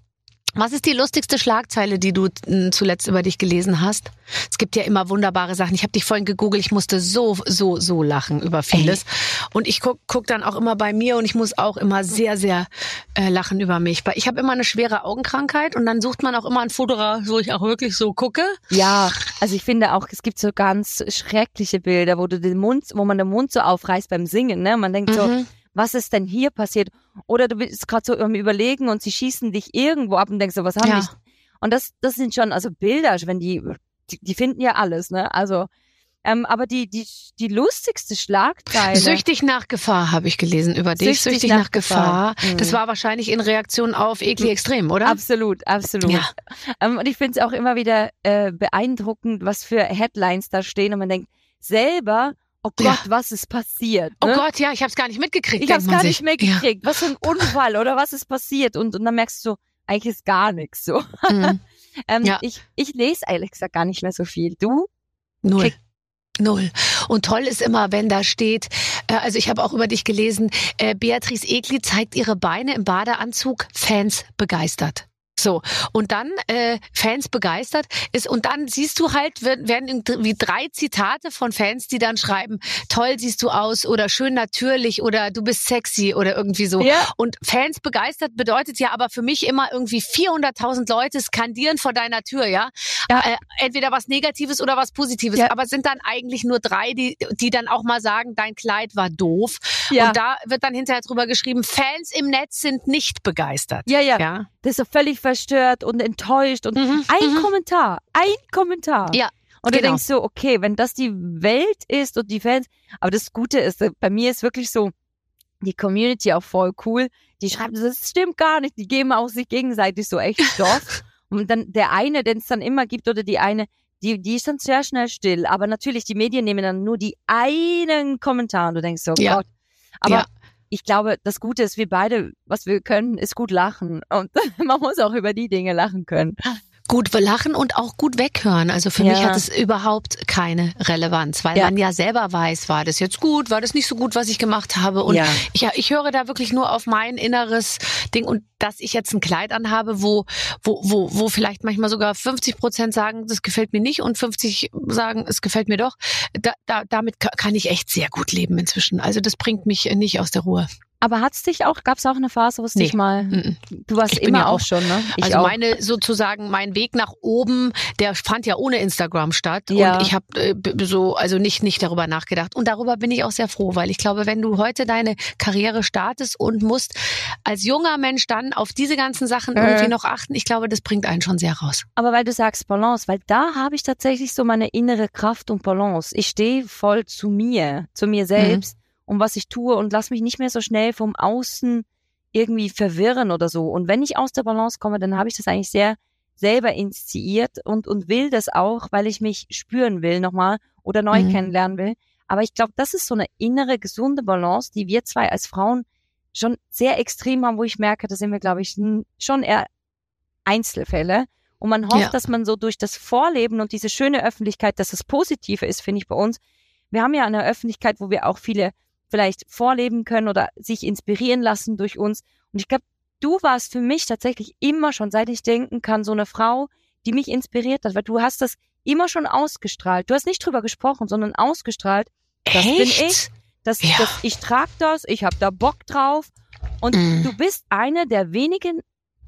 Was ist die lustigste Schlagzeile, die du m, zuletzt über dich gelesen hast? Es gibt ja immer wunderbare Sachen. Ich habe dich vorhin gegoogelt, ich musste so, so, so lachen über vieles. Und ich guck, guck dann auch immer bei mir und ich muss auch immer sehr, sehr äh, lachen über mich. Ich habe immer eine schwere Augenkrankheit und dann sucht man auch immer ein Foto, raus, wo ich auch wirklich so gucke. Ja, also ich finde auch, es gibt so ganz schreckliche Bilder, wo du den Mund, wo man den Mund so aufreißt beim Singen, ne? Man denkt so, Mhm. Was ist denn hier passiert? Oder du bist gerade so am Überlegen und sie schießen dich irgendwo ab und denkst so, was haben Ja. die? Und das, das sind schon, also Bilder, wenn die, die, die finden ja alles, ne? Also, ähm, aber die, die, die lustigste Schlagzeile. Süchtig nach Gefahr habe ich gelesen über dich. Süchtig Süchtig, nach nach, Gefahr. Gefahr. Mhm. Das war wahrscheinlich in Reaktion auf Ekli Extrem, oder? Absolut, absolut. Ja. Ähm, und ich finde es auch immer wieder äh, beeindruckend, was für Headlines da stehen und man denkt, selber, oh Gott, Ja. was ist passiert? Oh ne? Gott, ja, ich habe es gar nicht mitgekriegt. Ich hab's man gar sich. nicht mitgekriegt. Was für ein Unfall oder was ist passiert? Und, und dann merkst du so, eigentlich ist gar nichts so. Ja. Mhm. Ähm, Ja. ich, ich lese ehrlich gesagt gar nicht mehr so viel. Du? Null. Null. Und toll ist immer, wenn da steht, äh, also ich habe auch über dich gelesen, äh, Beatrice Egli zeigt ihre Beine im Badeanzug, Fans begeistert. So, und dann äh, Fans begeistert ist, und dann siehst du halt, werden irgendwie drei Zitate von Fans, die dann schreiben, toll siehst du aus oder schön natürlich oder du bist sexy oder irgendwie so. Ja. Und Fans begeistert bedeutet ja aber für mich immer irgendwie 400.000 Leute skandieren vor deiner Tür, ja? Ja. Äh, entweder was Negatives oder was Positives. Ja. Aber es sind dann eigentlich nur drei, die, die dann auch mal sagen, dein Kleid war doof. Ja. Und da wird dann hinterher drüber geschrieben, Fans im Netz sind nicht begeistert. Ja, ja. Das ist so völlig verstört und enttäuscht und Mhm, ein mhm. Kommentar, ein Kommentar. Ja, Und du genau. denkst so, okay, wenn das die Welt ist und die Fans, aber das Gute ist, äh, bei mir ist wirklich so, die Community auch voll cool. Die schreiben, das stimmt gar nicht. Die geben auch sich gegenseitig so echt Stoff. und dann der eine, den es dann immer gibt, oder die eine, die, die ist dann sehr schnell still. Aber natürlich, die Medien nehmen dann nur die einen Kommentar und du denkst so, Ja. Gott. Aber Ja. Ich glaube, das Gute ist, wir beide, was wir können, ist gut lachen. Und man muss auch über die Dinge lachen können. gut lachen und auch gut weghören. Also für Ja. mich hat es überhaupt keine Relevanz, weil Ja. man ja selber weiß, war das jetzt gut, war das nicht so gut, was ich gemacht habe. Und Ja. ich, ich höre da wirklich nur auf mein inneres Ding und dass ich jetzt ein Kleid anhabe, wo, wo, wo, wo vielleicht manchmal sogar 50 Prozent sagen, das gefällt mir nicht und 50 sagen, es gefällt mir doch. Da, da, damit ka- kann ich echt sehr gut leben inzwischen. Also das bringt mich nicht aus der Ruhe. Aber hat's dich auch, gab's auch eine Phase, wo es Nee. dich mal, Mhm. du warst Ich immer ja auch, auch- schon, ne? Ich also auch. meine sozusagen mein Weg nach oben, der fand ja ohne Instagram statt Ja. und ich habe äh, so also nicht nicht darüber nachgedacht und darüber bin ich auch sehr froh, weil ich glaube, wenn du heute deine Karriere startest und musst als junger Mensch dann auf diese ganzen Sachen Äh. irgendwie noch achten, ich glaube, das bringt einen schon sehr raus. Aber weil du sagst Balance, weil da habe ich tatsächlich so meine innere Kraft und Balance. Ich stehe voll zu mir, zu mir selbst und was ich tue und lass mich nicht mehr so schnell vom Außen irgendwie verwirren oder so. Und wenn ich aus der Balance komme, dann habe ich das eigentlich sehr selber initiiert und, und will das auch, weil ich mich spüren will nochmal oder neu Mhm. kennenlernen will. Aber ich glaube, das ist so eine innere, gesunde Balance, die wir zwei als Frauen schon sehr extrem haben, wo ich merke, da sind wir, glaube ich, schon eher Einzelfälle. Und man hofft, Ja. dass man so durch das Vorleben und diese schöne Öffentlichkeit, dass das Positive ist, finde ich bei uns. Wir haben ja eine Öffentlichkeit, wo wir auch viele vielleicht vorleben können oder sich inspirieren lassen durch uns. Und ich glaube, du warst für mich tatsächlich immer schon, seit ich denken kann, so eine Frau, die mich inspiriert hat, weil du hast das immer schon ausgestrahlt. Du hast nicht drüber gesprochen, sondern ausgestrahlt. Das bin ich. Das, Ja. das, ich trage das, ich habe da Bock drauf. Und Mm. du bist eine der wenigen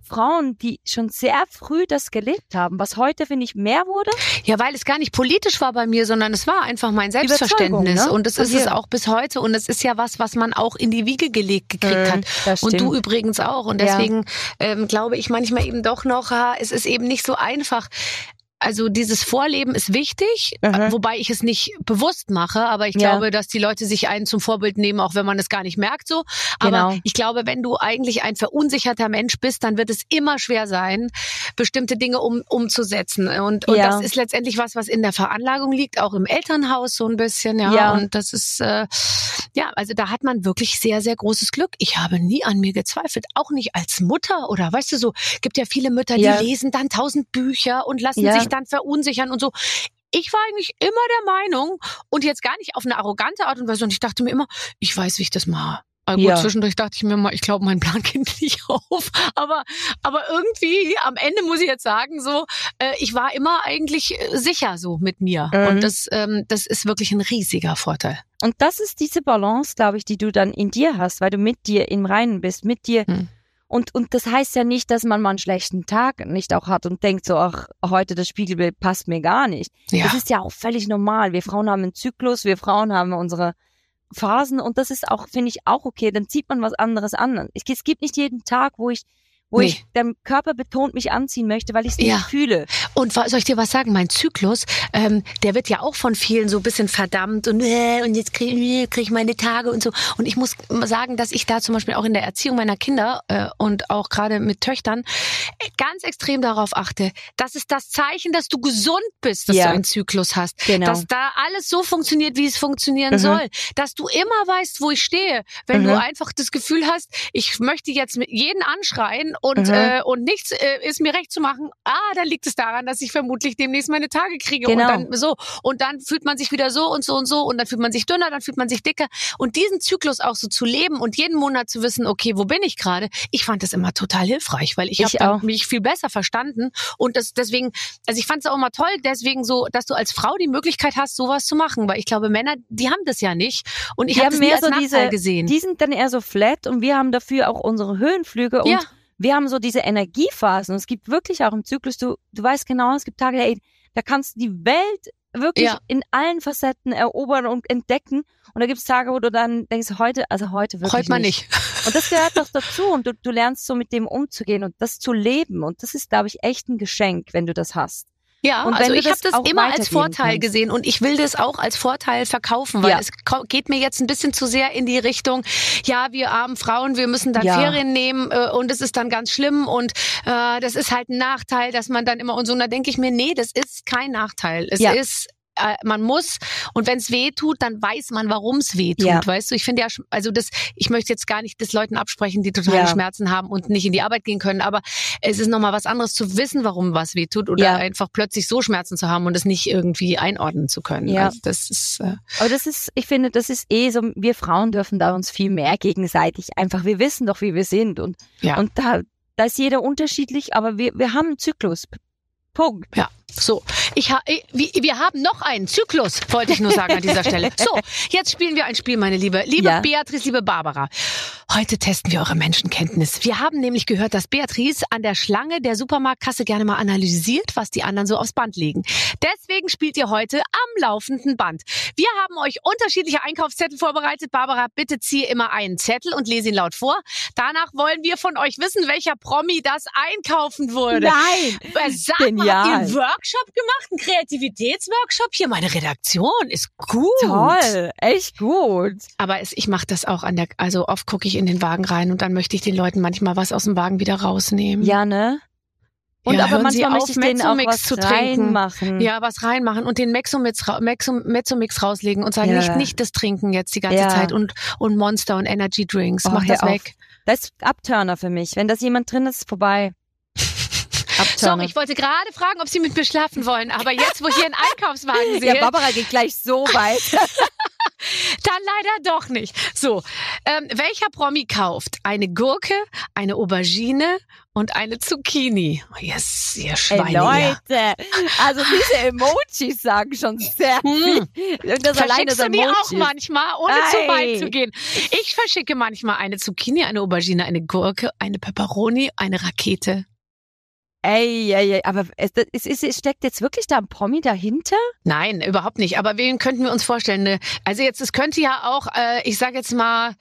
Frauen, die schon sehr früh das gelebt haben, was heute, finde ich, mehr wurde. Ja, weil es gar nicht politisch war bei mir, sondern es war einfach mein Selbstverständnis. Ne? Und das Von ist es auch bis heute. Und es ist ja was, was man auch in die Wiege gelegt gekriegt hat. Das Und du übrigens auch. Und Ja. deswegen ähm, glaube ich manchmal eben doch noch, es ist eben nicht so einfach. Also dieses Vorleben ist wichtig, Mhm. wobei ich es nicht bewusst mache, aber ich Ja. glaube, dass die Leute sich einen zum Vorbild nehmen, auch wenn man es gar nicht merkt so. Aber Genau. ich glaube, wenn du eigentlich ein verunsicherter Mensch bist, dann wird es immer schwer sein, bestimmte Dinge um, umzusetzen. Und, und Ja. das ist letztendlich was, was in der Veranlagung liegt, auch im Elternhaus so ein bisschen, ja. Ja. Und das ist, äh, ja, also da hat man wirklich sehr, sehr großes Glück. Ich habe nie an mir gezweifelt, auch nicht als Mutter oder weißt du so, gibt ja viele Mütter, die lesen dann tausend Bücher und lassen sich dann verunsichern und so. Ich war eigentlich immer der Meinung und jetzt gar nicht auf eine arrogante Art und Weise und ich dachte mir immer, ich weiß, wie ich das mache. Aber gut, Ja. zwischendurch dachte ich mir mal, ich glaube, mein Plan geht nicht auf. Aber, aber irgendwie, am Ende muss ich jetzt sagen, so, äh, ich war immer eigentlich äh, sicher so mit mir. Mhm. Und das, ähm, das ist wirklich ein riesiger Vorteil. Und das ist diese Balance, glaube ich, die du dann in dir hast, weil du mit dir im Reinen bist, mit dir. Hm. Und, und das heißt ja nicht, dass man mal einen schlechten Tag nicht auch hat und denkt so, ach, heute das Spiegelbild passt mir gar nicht. Ja. Das ist ja auch völlig normal. Wir Frauen haben einen Zyklus, wir Frauen haben unsere Phasen und das ist auch, finde ich, auch okay. Dann zieht man was anderes an. Es, es gibt nicht jeden Tag, wo ich, wo Nee. ich Körper betont mich anziehen möchte, weil ich es nicht Ja. fühle. Und soll ich dir was sagen? Mein Zyklus, ähm, der wird ja auch von vielen so ein bisschen verdammt und, äh, und jetzt kriege äh, krieg ich meine Tage und so. Und ich muss sagen, dass ich da zum Beispiel auch in der Erziehung meiner Kinder äh, und auch gerade mit Töchtern äh, ganz extrem darauf achte. Das ist das Zeichen, dass du gesund bist, dass Ja. du einen Zyklus hast. Genau. Dass da alles so funktioniert, wie es funktionieren Mhm. soll. Dass du immer weißt, wo ich stehe. Wenn Mhm. du einfach das Gefühl hast, ich möchte jetzt mit jeden anschreien und, Mhm. äh, und nichts äh, ist mir recht zu machen, ah, dann liegt es daran, dass ich vermutlich demnächst meine Tage kriege. Genau. Und dann so. Und dann fühlt man sich wieder so und so und so und dann fühlt man sich dünner, dann fühlt man sich dicker. Und diesen Zyklus auch so zu leben und jeden Monat zu wissen, okay, wo bin ich gerade? Ich fand das immer total hilfreich, weil ich, Ich hab dann auch. mich viel besser verstanden. Und das deswegen, also ich fand es auch immer toll, deswegen so, dass du als Frau die Möglichkeit hast, sowas zu machen. Weil ich glaube, Männer, die haben das ja nicht. Und ich habe mehr so Nachteil diese- gesehen. Die sind dann eher so flat und wir haben dafür auch unsere Höhenflüge und Ja. Wir haben so diese Energiephasen. Und es gibt wirklich auch im Zyklus, du, du weißt genau, es gibt Tage, ey, da kannst du die Welt wirklich Ja. in allen Facetten erobern und entdecken. Und da gibt's Tage, wo du dann denkst, heute, also heute wirklich Heute mal nicht. Und das gehört doch dazu und du, du lernst so mit dem umzugehen und das zu leben. Und das ist, glaube ich, echt ein Geschenk, wenn du das hast. Ja, also ich habe das immer als Vorteil kannst. gesehen und ich will das auch als Vorteil verkaufen, weil Ja. es geht mir jetzt ein bisschen zu sehr in die Richtung, ja, wir armen Frauen, wir müssen dann Ja. Ferien nehmen äh, und es ist dann ganz schlimm und äh, das ist halt ein Nachteil, dass man dann immer und so, und da denke ich mir, nee, das ist kein Nachteil. Es Ja. ist äh, man muss und wenn es weh tut, dann weiß man, warum es weh tut. Ja. Weißt du, ich finde ja, also das, ich möchte jetzt gar nicht das Leuten absprechen, die totale Ja. Schmerzen haben und nicht in die Arbeit gehen können, aber es ist nochmal was anderes zu wissen, warum was weh tut oder Ja. einfach plötzlich so Schmerzen zu haben und es nicht irgendwie einordnen zu können. Ja. Also das ist äh, Aber das ist, ich finde, das ist eh so, wir Frauen dürfen da uns viel mehr gegenseitig einfach, wir wissen doch, wie wir sind und, Ja. und da, da ist jeder unterschiedlich, aber wir, wir haben einen Zyklus. Punkt. Ja, so. Ich ha wir, haben noch einen Zyklus, wollte ich nur sagen an dieser Stelle. So, jetzt spielen wir ein Spiel, meine Liebe. Liebe Ja. Beatrice, liebe Barbara. Heute testen wir eure Menschenkenntnis. Wir haben nämlich gehört, dass Beatrice an der Schlange der Supermarktkasse gerne mal analysiert, was die anderen so aufs Band legen. Deswegen spielt ihr heute am laufenden Band. Wir haben euch unterschiedliche Einkaufszettel vorbereitet. Barbara, bitte ziehe immer einen Zettel und lese ihn laut vor. Danach wollen wir von euch wissen, welcher Promi das einkaufen wurde. Nein! Äh, Sag mal, habt ihr Genial. Workshop gemacht? Einen Kreativitätsworkshop? Hier, meine Redaktion ist gut. Toll, echt gut. Aber es, ich mache das auch an der, also oft gucke ich in den Wagen rein und dann möchte ich den Leuten manchmal was aus dem Wagen wieder rausnehmen. Ja, ne? Und Ja, aber manchmal auf, möchte ich denen auch was zu trinken. reinmachen. Ja, was reinmachen und den Mexomix, ra- Mexo- Mezzomix rauslegen und sagen, Ja. nicht, nicht das trinken jetzt die ganze Ja. Zeit und, und Monster und Energy Drinks. Oh, Mach das auf. weg. Das ist Abturner für mich. Wenn das jemand drin ist, vorbei. Abturner. Sorry, ich wollte gerade fragen, ob Sie mit mir schlafen wollen, aber jetzt, wo ich hier einen Einkaufswagen sehe, ja, Barbara geht gleich so weit. Dann leider doch nicht. So, ähm, welcher Promi kauft eine Gurke, eine Aubergine und eine Zucchini? Oh, Yes, ihr Ey, Schweine. ihr. Leute, also diese Emojis sagen schon sehr viel. Und das Verschickst du die auch manchmal, ohne zu Ei. weit zu gehen? Ich verschicke manchmal eine Zucchini, eine Aubergine, eine Gurke, eine Peperoni, eine Rakete. Ey, ey, ey, aber es, es, es, steckt jetzt wirklich da ein Promi dahinter? Nein, überhaupt nicht. Aber wen könnten wir uns vorstellen? Ne, Also jetzt, es könnte ja auch, äh, ich sage jetzt mal,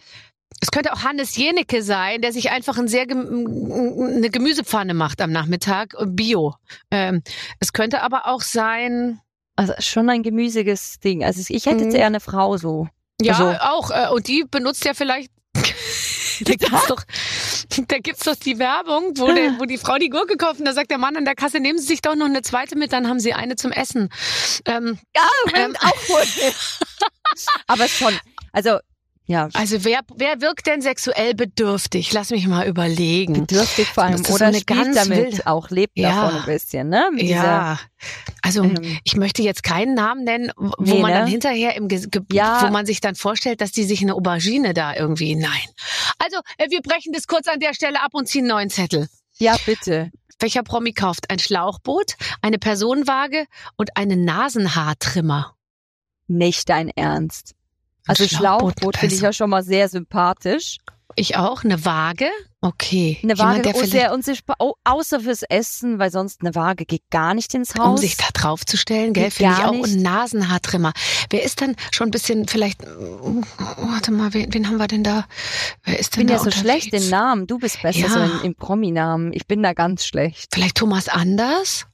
es könnte auch Hannes Jenecke sein, der sich einfach ein sehr eine Gemüsepfanne macht am Nachmittag, Bio. Ähm, es könnte aber auch sein, Also schon ein gemüsiges Ding. Also ich hätte jetzt Mhm. eher eine Frau so. ja, Also- auch. Äh, und die benutzt ja vielleicht. da gibt's doch, da gibt's doch die Werbung, wo, der, wo die Frau die Gurke kauft und da sagt der Mann an der Kasse, nehmen Sie sich doch noch eine zweite mit, dann haben Sie eine zum Essen. Ähm, Ja, Ähm, auch wohl. aber schon, also ja, Also wer, wer wirkt denn sexuell bedürftig? Lass mich mal überlegen. bedürftig vor allem. Oder eine ganz damit wilde- auch, lebt Ja. davon ein bisschen, ne? Mit Ja, also ähm, ich möchte jetzt keinen Namen nennen, wo Nee, man ne? dann hinterher im Ge Ja. wo man sich dann vorstellt, dass die sich eine Aubergine da irgendwie nein. Also äh, wir brechen das kurz an der Stelle ab und ziehen einen neuen Zettel. ja, bitte. Welcher Promi kauft ein Schlauchboot, eine Personenwaage und einen Nasenhaartrimmer? Nicht dein Ernst. Also Schlauchboot Schlauchboot finde ich ja schon mal sehr sympathisch. Ich auch eine Waage. Okay. Eine Jemand, Waage, der oh, vielleicht, sehr unsichtbar, oh, außer fürs Essen, weil sonst eine Waage geht gar nicht ins Haus. um sich da drauf zu stellen, gell, finde ich auch. nicht. Und ein Nasenhaartrimmer. Wer ist dann schon ein bisschen vielleicht, oh, warte mal, wen, wen haben wir denn da? Wer ist ich denn bin da ja so schlecht in Namen. Du bist besser Ja. so in, in Promi-Namen. Ich bin da ganz schlecht. Vielleicht Thomas Anders?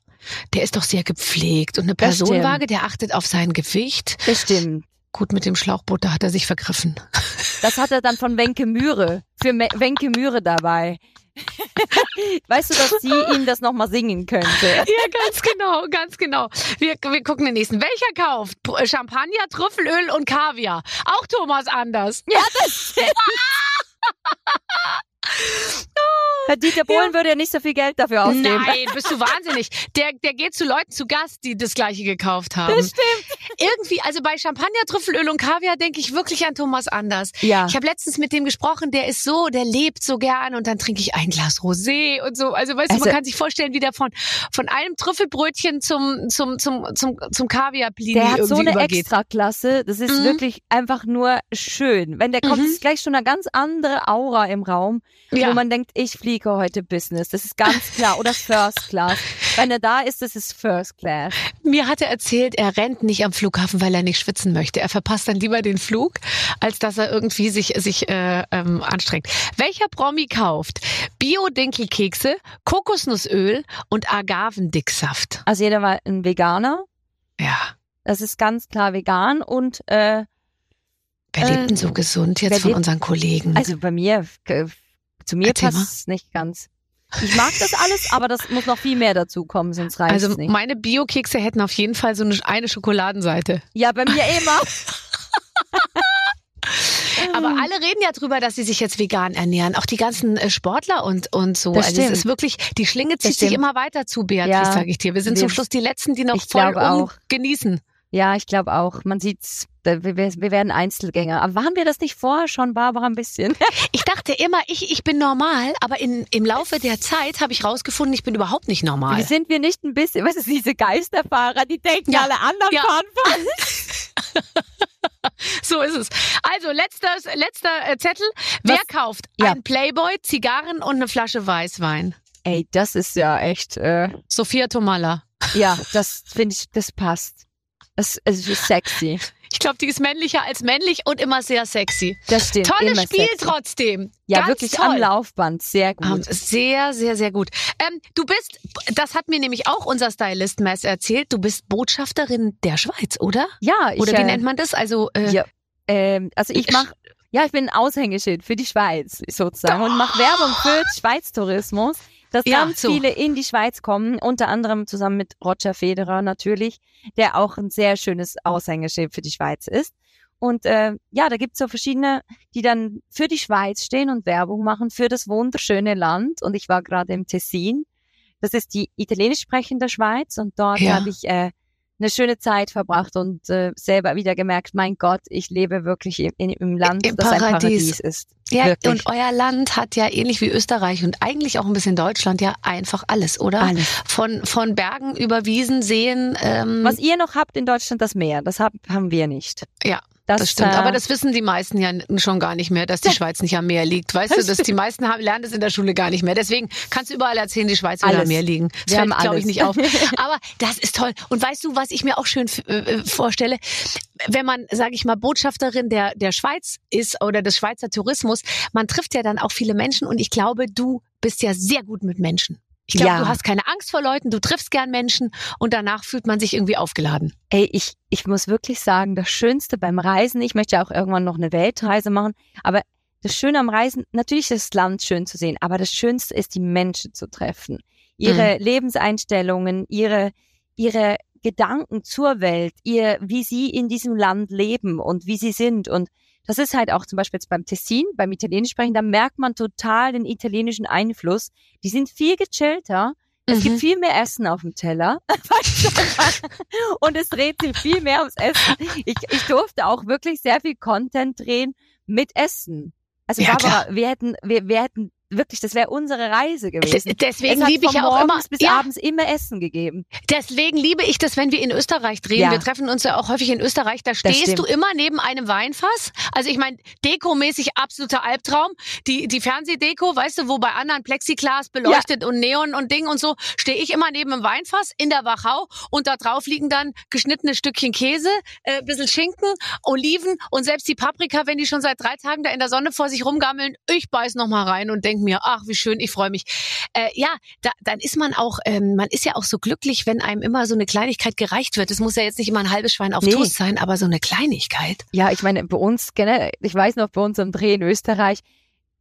Der ist doch sehr gepflegt. Und eine. Personenwaage, der achtet auf sein Gewicht. Bestimmt. Gut, mit dem Schlauchboot, da hat er sich vergriffen. Das hat er dann von Wenke Mühre, für Me Wenke Mühre dabei. weißt du, dass sie ihm das nochmal singen könnte? Ja, ganz genau, ganz genau. Wir, wir gucken den nächsten. Welcher kauft? Champagner, Trüffelöl und Kaviar. Auch Thomas Anders. Ja, das stimmt. Herr Dieter Bohlen würde ja nicht so viel Geld dafür ausgeben. Nein, bist du wahnsinnig. Der, der geht zu Leuten zu Gast, die das gleiche gekauft haben. Das stimmt. Irgendwie, also bei Champagner, Trüffelöl und Kaviar denke ich wirklich an Thomas Anders. Ja. Ich habe letztens mit dem gesprochen, der ist so, der lebt so gern und dann trinke ich ein Glas Rosé und so. Also weißt du, Also- man kann sich vorstellen, wie der von, von einem Trüffelbrötchen zum, zum, zum, zum, zum Kaviar-Plini Der hat so eine übergeht. Extraklasse. Das ist Mhm. wirklich einfach nur schön. Wenn der kommt, Mhm. ist gleich schon eine ganz andere Aura im Raum, Ja. wo man denkt, ich fliege heute Business. Das ist ganz klar. Oder First Class. Wenn er da ist, das ist First Class. Mir hat er erzählt, er rennt nicht am Flughafen, weil er nicht schwitzen möchte. Er verpasst dann lieber den Flug, als dass er irgendwie sich, sich äh, ähm, anstrengt. Welcher Promi kauft Bio-Dinkelkekse, Kokosnussöl und Agavendicksaft? Also jeder war ein Veganer. Ja. Das ist ganz klar vegan und äh, Wer Äh, lebt denn so gesund jetzt von lebt- unseren Kollegen? also bei mir, äh, zu mir Erzähl passt es nicht ganz. Ich mag das alles, aber das muss noch viel mehr dazu kommen, sonst reicht Also es nicht. meine Bio-Kekse hätten auf jeden Fall so eine, eine Schokoladenseite. Ja, bei mir immer. Aber alle reden ja drüber, dass sie sich jetzt vegan ernähren. Auch die ganzen äh, Sportler und, und so. Das also es ist wirklich, die Schlinge zieht sich immer weiter zu, Beatrice, Ja, sage ich dir. Wir sind zum wir- Schluss die Letzten, die noch voll auch. genießen. Ja, ich glaube auch. Man sieht's. Wir, wir werden Einzelgänger. Aber waren wir das nicht vorher schon, Barbara, ein bisschen? Ich dachte immer, ich, ich bin normal, aber in, im Laufe der Zeit habe ich rausgefunden, ich bin überhaupt nicht normal. Wie sind wir nicht ein bisschen, was ist diese Geisterfahrer, die denken, Ja, alle anderen ja. fahren falsch. So ist es. Also, letzter, letzter äh, Zettel. Wer Was- kauft Ja. ein Playboy, Zigarren und eine Flasche Weißwein? Ey, das ist ja echt, äh, Sophia Tomalla. ja, das finde ich, das passt. Das, es ist sexy. Ich glaube, die ist männlicher als männlich und immer sehr sexy. Das stimmt. Tolles Spiel sexy. trotzdem. Ja, Ganz wirklich toll. am Laufband. Sehr gut. Ähm, sehr, sehr, sehr gut. Ähm, du bist, das hat mir nämlich auch unser Stylist Mess erzählt, du bist Botschafterin der Schweiz, oder? ja, ich, Oder wie äh, nennt man das? Also, äh, Ja, ähm, also ich mache, ja, ich bin ein Aushängeschild für die Schweiz sozusagen und mache Werbung für Schweiz Tourismus, dass Ja, ganz so. viele in die Schweiz kommen, unter anderem zusammen mit Roger Federer natürlich, der auch ein sehr schönes Aushängeschild für die Schweiz ist. Und äh, ja, da gibt's so verschiedene, die dann für die Schweiz stehen und Werbung machen für das wunderschöne Land. Und ich war gerade im Tessin. Das ist die italienisch sprechende Schweiz und dort Ja. habe ich äh, eine schöne Zeit verbracht und äh, selber wieder gemerkt, mein Gott, ich lebe wirklich im, in, im Land, Im das ein Paradies. Paradies ist. Ja, wirklich. und euer Land hat ja ähnlich wie Österreich und eigentlich auch ein bisschen Deutschland ja einfach alles, oder? Alles. Von, von Bergen über Wiesen, Seen. Ähm, Was ihr noch habt in Deutschland, das Meer, das hab, haben wir nicht. Ja, das, Das stimmt, äh, aber das wissen die meisten ja schon gar nicht mehr, dass die Schweiz nicht am Meer liegt. Weißt du, dass die meisten haben, lernen das in der Schule gar nicht mehr. Deswegen kannst du überall erzählen, die Schweiz würde am. Meer liegen. Das Wir fällt, glaube ich, nicht auf. Aber das ist toll. Und weißt du, was ich mir auch schön f- äh, vorstelle? Wenn man, sage ich mal, Botschafterin der, der Schweiz ist oder des Schweizer Tourismus, man trifft ja dann auch viele Menschen und ich glaube, du bist ja sehr gut mit Menschen. Ich glaube, Ja. du hast keine Angst vor Leuten, du triffst gern Menschen und danach fühlt man sich irgendwie aufgeladen. Ey, ich, ich muss wirklich sagen, das Schönste beim Reisen, ich möchte ja auch irgendwann noch eine Weltreise machen, aber das Schöne am Reisen, natürlich ist das Land schön zu sehen, aber das Schönste ist, die Menschen zu treffen. Ihre Lebenseinstellungen, ihre, ihre Gedanken zur Welt, ihr, wie sie in diesem Land leben und wie sie sind. Und das ist halt auch zum Beispiel jetzt beim Tessin, beim Italienisch sprechen, da merkt man total den italienischen Einfluss. Die sind viel gechillter. Es Mhm. gibt viel mehr Essen auf dem Teller. Und es dreht sich viel mehr ums Essen. Ich, ich durfte auch wirklich sehr viel Content drehen mit Essen. Also Ja, Barbara, wir hätten, wir, wir hätten wirklich, das wäre unsere Reise gewesen. Deswegen liebe ich ja auch immer. bis ja, abends immer Essen gegeben. Deswegen liebe ich das, wenn wir in Österreich drehen. Ja. Wir treffen uns ja auch häufig in Österreich. Da stehst du immer neben einem Weinfass. Also ich meine, dekomäßig absoluter Albtraum. Die, die Fernsehdeko, weißt du, wo bei anderen Plexiglas beleuchtet und Neon und Ding und so, stehe ich immer neben einem Weinfass in der Wachau und da drauf liegen dann geschnittene Stückchen Käse, äh, bisschen Schinken, Oliven und selbst die Paprika, wenn die schon seit drei Tagen da in der Sonne vor sich rumgammeln. Ich beiß noch mal rein und denk mir, ach, wie schön, ich freue mich. Äh, ja, da, dann ist man auch, ähm, man ist ja auch so glücklich, wenn einem immer so eine Kleinigkeit gereicht wird. Es muss ja jetzt nicht immer ein halbes Schwein auf Nee. Toast sein, aber so eine Kleinigkeit. Ja, ich meine, bei uns, generell, ich weiß noch, bei uns im Dreh in Österreich,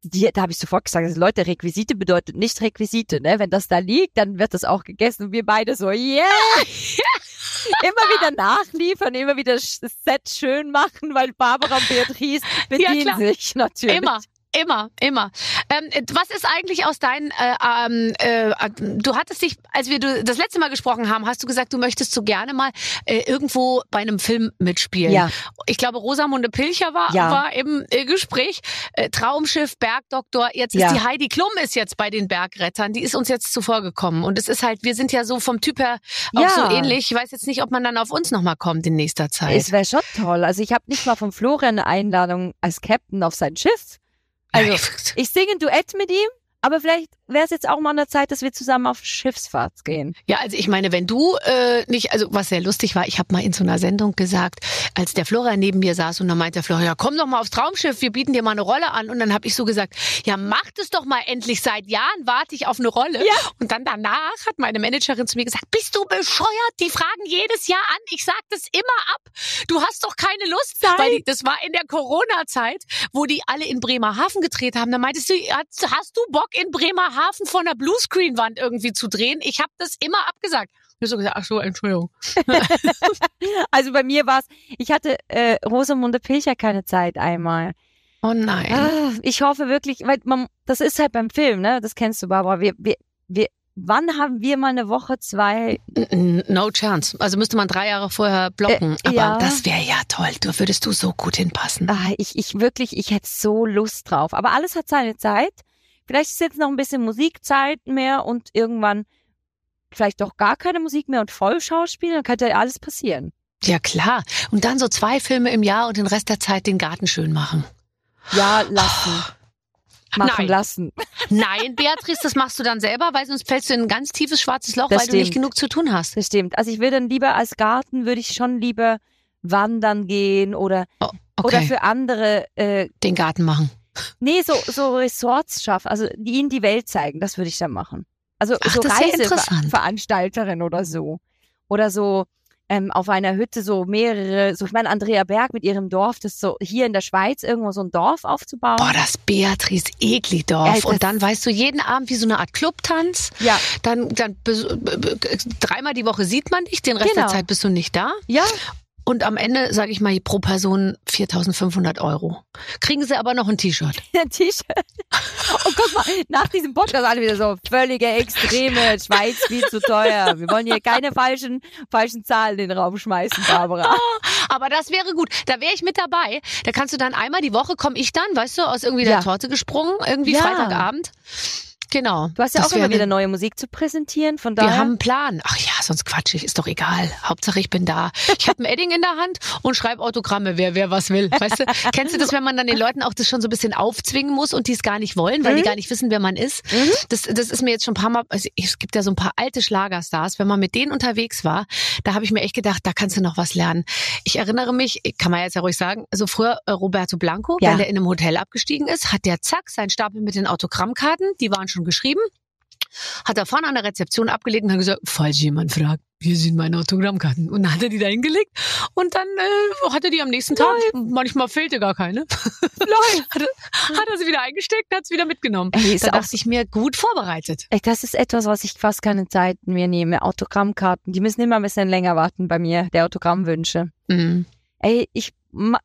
die, da habe ich sofort gesagt, also Leute, Requisite bedeutet nicht Requisite, ne? Wenn das da liegt, dann wird das auch gegessen. Und wir beide so, yeah! immer wieder nachliefern, immer wieder das Set schön machen, weil Barbara und Beatrice bedienen klar. sich natürlich. Immer. Immer, immer. Ähm, was ist eigentlich aus deinen, äh, ähm, äh, du hattest dich, als wir du das letzte Mal gesprochen haben, hast du gesagt, du möchtest so gerne mal äh, irgendwo bei einem Film mitspielen. Ja. Ich glaube, Rosamunde Pilcher war, Ja. war im äh, Gespräch. Äh, Traumschiff, Bergdoktor. Jetzt Ja. ist die Heidi Klum ist jetzt bei den Bergrettern. Die ist uns jetzt zuvor gekommen. Und es ist halt, wir sind ja so vom Typ her auch Ja. so ähnlich. Ich weiß jetzt nicht, ob man dann auf uns nochmal kommt in nächster Zeit. Es wäre schon toll. Also ich habe nicht mal von Florian eine Einladung als Captain auf sein Schiff. Also ich singe ein Duett mit ihm, aber vielleicht wäre es jetzt auch mal an der Zeit, dass wir zusammen auf Schiffsfahrt gehen. Ja, also ich meine, wenn du äh, nicht, also was sehr lustig war, ich habe mal in so einer Sendung gesagt, als der Florian neben mir saß und dann meinte der Florian, ja, komm doch mal aufs Traumschiff, wir bieten dir mal eine Rolle an. Und dann habe ich so gesagt, ja, mach das doch mal endlich, seit Jahren warte ich auf eine Rolle. Ja. Und dann danach hat meine Managerin zu mir gesagt, bist du bescheuert? Die fragen jedes Jahr an, ich sag das immer ab. Du hast doch keine Lust. Nein. Weil die, das war in der Corona-Zeit, wo die alle in Bremerhaven gedreht haben. Da meintest du, hast, hast du Bock in Bremerhaven vor einer Bluescreen-Wand irgendwie zu drehen. Ich habe das immer abgesagt. Ich so gesagt, ach so, Entschuldigung. Also bei mir war es, ich hatte äh, Rosamunde Pilcher keine Zeit einmal. Oh nein. Ah, ich hoffe wirklich, weil man, das ist halt beim Film, ne? Das kennst du, Barbara. Wir, wir, wir, wann haben wir mal eine Woche, zwei? No chance. Also müsste man drei Jahre vorher blocken. Äh, Aber ja. das wäre ja toll. Du würdest du so gut hinpassen. Ah, ich, ich wirklich, ich hätte so Lust drauf. Aber alles hat seine Zeit. Vielleicht ist jetzt noch ein bisschen Musikzeit mehr und irgendwann vielleicht doch gar keine Musik mehr und Vollschauspiel, dann könnte ja alles passieren. Ja klar. Und dann so zwei Filme im Jahr und den Rest der Zeit den Garten schön machen. Ja, lassen. Machen Nein. lassen. Nein, Beatrice, das machst du dann selber, weil sonst fällst du in ein ganz tiefes schwarzes Loch, Das weil du nicht stimmt. genug zu tun hast. Das stimmt. Also ich würde dann lieber als Garten, würde ich schon lieber wandern gehen oder, Oh, oder okay, für andere, äh, den Garten machen. Nee, so, so Resorts schaffen, also die ihnen die Welt zeigen, das würde ich dann machen. Also Ach, so ja. Reiseveranstalterin oder so. Oder so ähm, auf einer Hütte so mehrere, so ich meine Andrea Berg mit ihrem Dorf, das so hier in der Schweiz irgendwo so ein Dorf aufzubauen. Boah, das Beatrice Egli-Dorf. Ja, das- und dann weißt du jeden Abend wie so eine Art Clubtanz. Ja, Dann, dann b- dreimal die Woche sieht man dich, den Rest Genau. der Zeit bist du nicht da. ja, Und am Ende, sage ich mal, pro Person 4.500 Euro. Kriegen sie aber noch ein T-Shirt. ein T-Shirt. Und guck mal, nach diesem Podcast alle wieder so völlige Extreme, Schweiz viel zu teuer. Wir wollen hier keine falschen, falschen Zahlen in den Raum schmeißen, Barbara. Aber das wäre gut. Da wäre ich mit dabei. Da kannst du dann einmal die Woche, komme ich dann, weißt du, aus irgendwie der Ja. Torte gesprungen, irgendwie Ja. Freitagabend. Genau. Du hast ja Das auch immer wieder neue Musik zu präsentieren, von Wir daher. haben einen Plan. Ach ja, sonst quatsch ich, ist doch egal. Hauptsache ich bin da. Ich habe ein Edding in der Hand und schreibe Autogramme, wer wer was will. Weißt du? Kennst du das, wenn man dann den Leuten auch das schon so ein bisschen aufzwingen muss und die es gar nicht wollen, weil die Mhm. gar nicht wissen, wer man ist? Das, das ist mir jetzt schon ein paar Mal, also es gibt ja so ein paar alte Schlagerstars, wenn man mit denen unterwegs war, da habe ich mir echt gedacht, da kannst du noch was lernen. Ich erinnere mich, kann man jetzt ja ruhig sagen, also früher äh, Roberto Blanco, Ja. wenn der in einem Hotel abgestiegen ist, hat der zack seinen Stapel mit den Autogrammkarten, die waren schon geschrieben, hat er vorne an der Rezeption abgelegt und hat gesagt, falls jemand fragt, hier sind meine Autogrammkarten. Und dann hat er die da hingelegt und dann äh, hat er die am nächsten Tag, manchmal fehlte gar keine, hat, er, hat er sie wieder eingesteckt, hat sie wieder mitgenommen. Ey, ist Da auch, dachte ich mir, gut vorbereitet. ey, das ist etwas, was ich fast keine Zeit mehr nehme. Autogrammkarten, die müssen immer ein bisschen länger warten bei mir, der Autogrammwünsche. Mhm. Ey, ich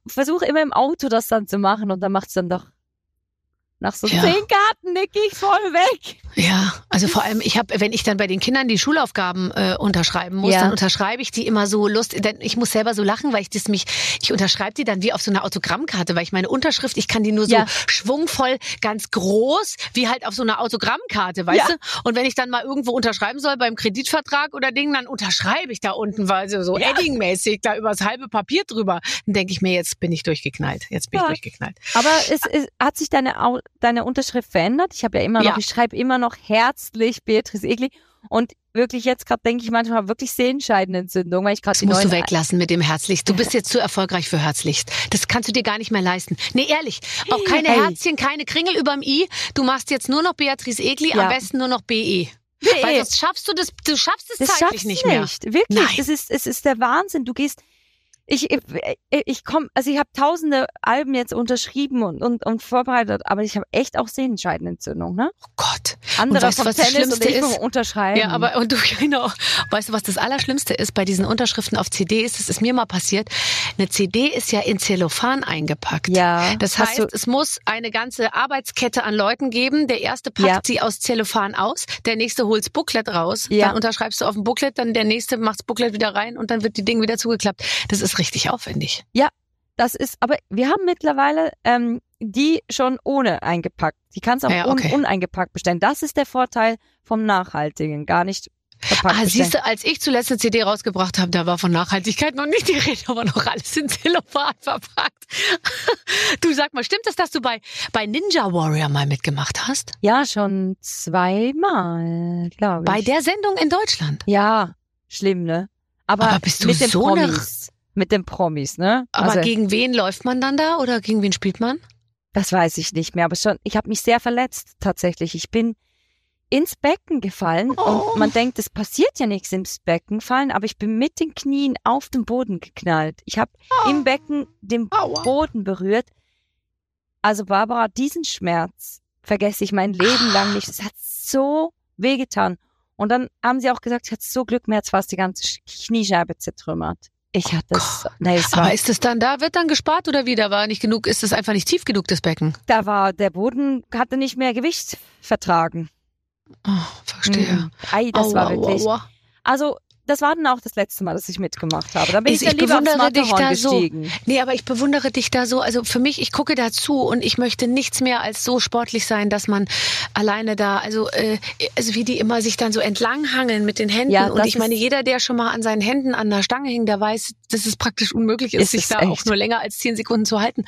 versuche immer im Auto das dann zu machen und dann macht's dann doch nach so Ja. zehn Karten nick ich voll weg. Ja, also vor allem, ich habe, wenn ich dann bei den Kindern die Schulaufgaben äh, unterschreiben muss, Ja. dann unterschreibe ich die immer so lustig, denn ich muss selber so lachen, weil ich das mich, ich unterschreibe die dann wie auf so einer Autogrammkarte, weil ich meine Unterschrift, ich kann die nur so Ja. schwungvoll, ganz groß, wie halt auf so einer Autogrammkarte, weißt Ja. du? Und wenn ich dann mal irgendwo unterschreiben soll beim Kreditvertrag oder Ding, dann unterschreibe ich da unten, weil so, so. Edding-mäßig da übers halbe Papier drüber. Dann denke ich mir, jetzt bin ich durchgeknallt, jetzt bin ich durchgeknallt. Aber es, es hat sich deine, deine Unterschrift verändert. Ich habe ja immer noch, Ja. ich schreibe immer noch herzlich Beatrice Egli. Und wirklich jetzt gerade denke ich manchmal wirklich Sehenscheidenentzündung, weil ich gerade Das die musst du weglassen mit dem Herzlicht. Du bist jetzt zu erfolgreich für Herzlicht. Das kannst du dir gar nicht mehr leisten. Nee, ehrlich. Auch keine Hey. Herzchen, keine Kringel überm I. Du machst jetzt nur noch Beatrice Egli, Ja. am besten nur noch BE. BE. Weil sonst schaffst du das, du schaffst es Das zeitlich nicht mehr. nicht. Wirklich. Nein. Es ist, es ist der Wahnsinn. Du gehst, ich, ich, ich komme, also ich habe tausende Alben jetzt unterschrieben und, und, und vorbereitet, aber ich habe echt auch Sehenscheidenentzündung, ne? Oh Gott. Andere weißt vom was das Tennis und Schlimmste ich ist? Unterschreiben. Ja, aber und du genau. Weißt du, was das Allerschlimmste ist bei diesen Unterschriften auf CDs? Das ist mir mal passiert. Eine CD ist ja in Zellophan eingepackt. ja, Das heißt, du, es muss eine ganze Arbeitskette an Leuten geben. Der erste packt Ja. sie aus Zellophan aus, der nächste holt's Booklet raus, Ja. dann unterschreibst du auf dem Booklet, dann der nächste macht's Booklet wieder rein und dann wird die Ding wieder zugeklappt. Das ist richtig aufwendig. das ist, aber wir haben mittlerweile ähm, die schon ohne eingepackt. Die kannst du auch Ja, un, okay. uneingepackt bestellen. Das ist der Vorteil vom Nachhaltigen, gar nicht verpackt Ah, siehst du, als ich zuletzt eine CD rausgebracht habe, da war von Nachhaltigkeit noch nicht die Rede, aber noch alles in Zellophan verpackt. Du sag mal, stimmt es, dass du bei, bei Ninja Warrior mal mitgemacht hast? Ja, schon zweimal, glaube ich. Bei der Sendung in Deutschland? Ja, schlimm, ne? Aber, Aber bist du mit den so Promis. Mit den Promis, ne? Aber also, gegen wen läuft man dann da oder gegen wen spielt man? das weiß ich nicht mehr, aber schon, ich habe mich sehr verletzt tatsächlich. Ich bin ins Becken gefallen Oh. und man denkt, es passiert ja nichts ins Becken fallen, aber ich bin mit den Knien auf den Boden geknallt. Ich habe im Becken den Aua. Boden berührt. Also Barbara, diesen Schmerz vergesse ich mein Leben lang nicht. Es hat so wehgetan. Und dann haben sie auch gesagt, ich hatte so Glück, mir hat fast die ganze Kniescheibe zertrümmert. Ich hatte es. Nee, es war, Aber ist es dann da, wird dann gespart oder wie? Da war nicht genug, ist es einfach nicht tief genug, das Becken? da war der Boden hatte nicht mehr Gewicht vertragen. Oh, verstehe. Mhm. Ei, das war Aua, wirklich. aua, aua. Also das war dann auch das letzte Mal, dass ich mitgemacht habe. Da bin ich, Ich- ich lieber bewundere dich da so. gestiegen. Nee, aber ich bewundere dich da so. Also für mich, ich gucke dazu und ich möchte nichts mehr als so sportlich sein, dass man alleine da, also, äh, also wie die immer sich dann so entlanghangeln mit den Händen. Ja, und ich meine, jeder, der schon mal an seinen Händen an der Stange hing, der weiß, dass es praktisch unmöglich ist, Ist sich da auch echt. nur länger als zehn Sekunden zu halten.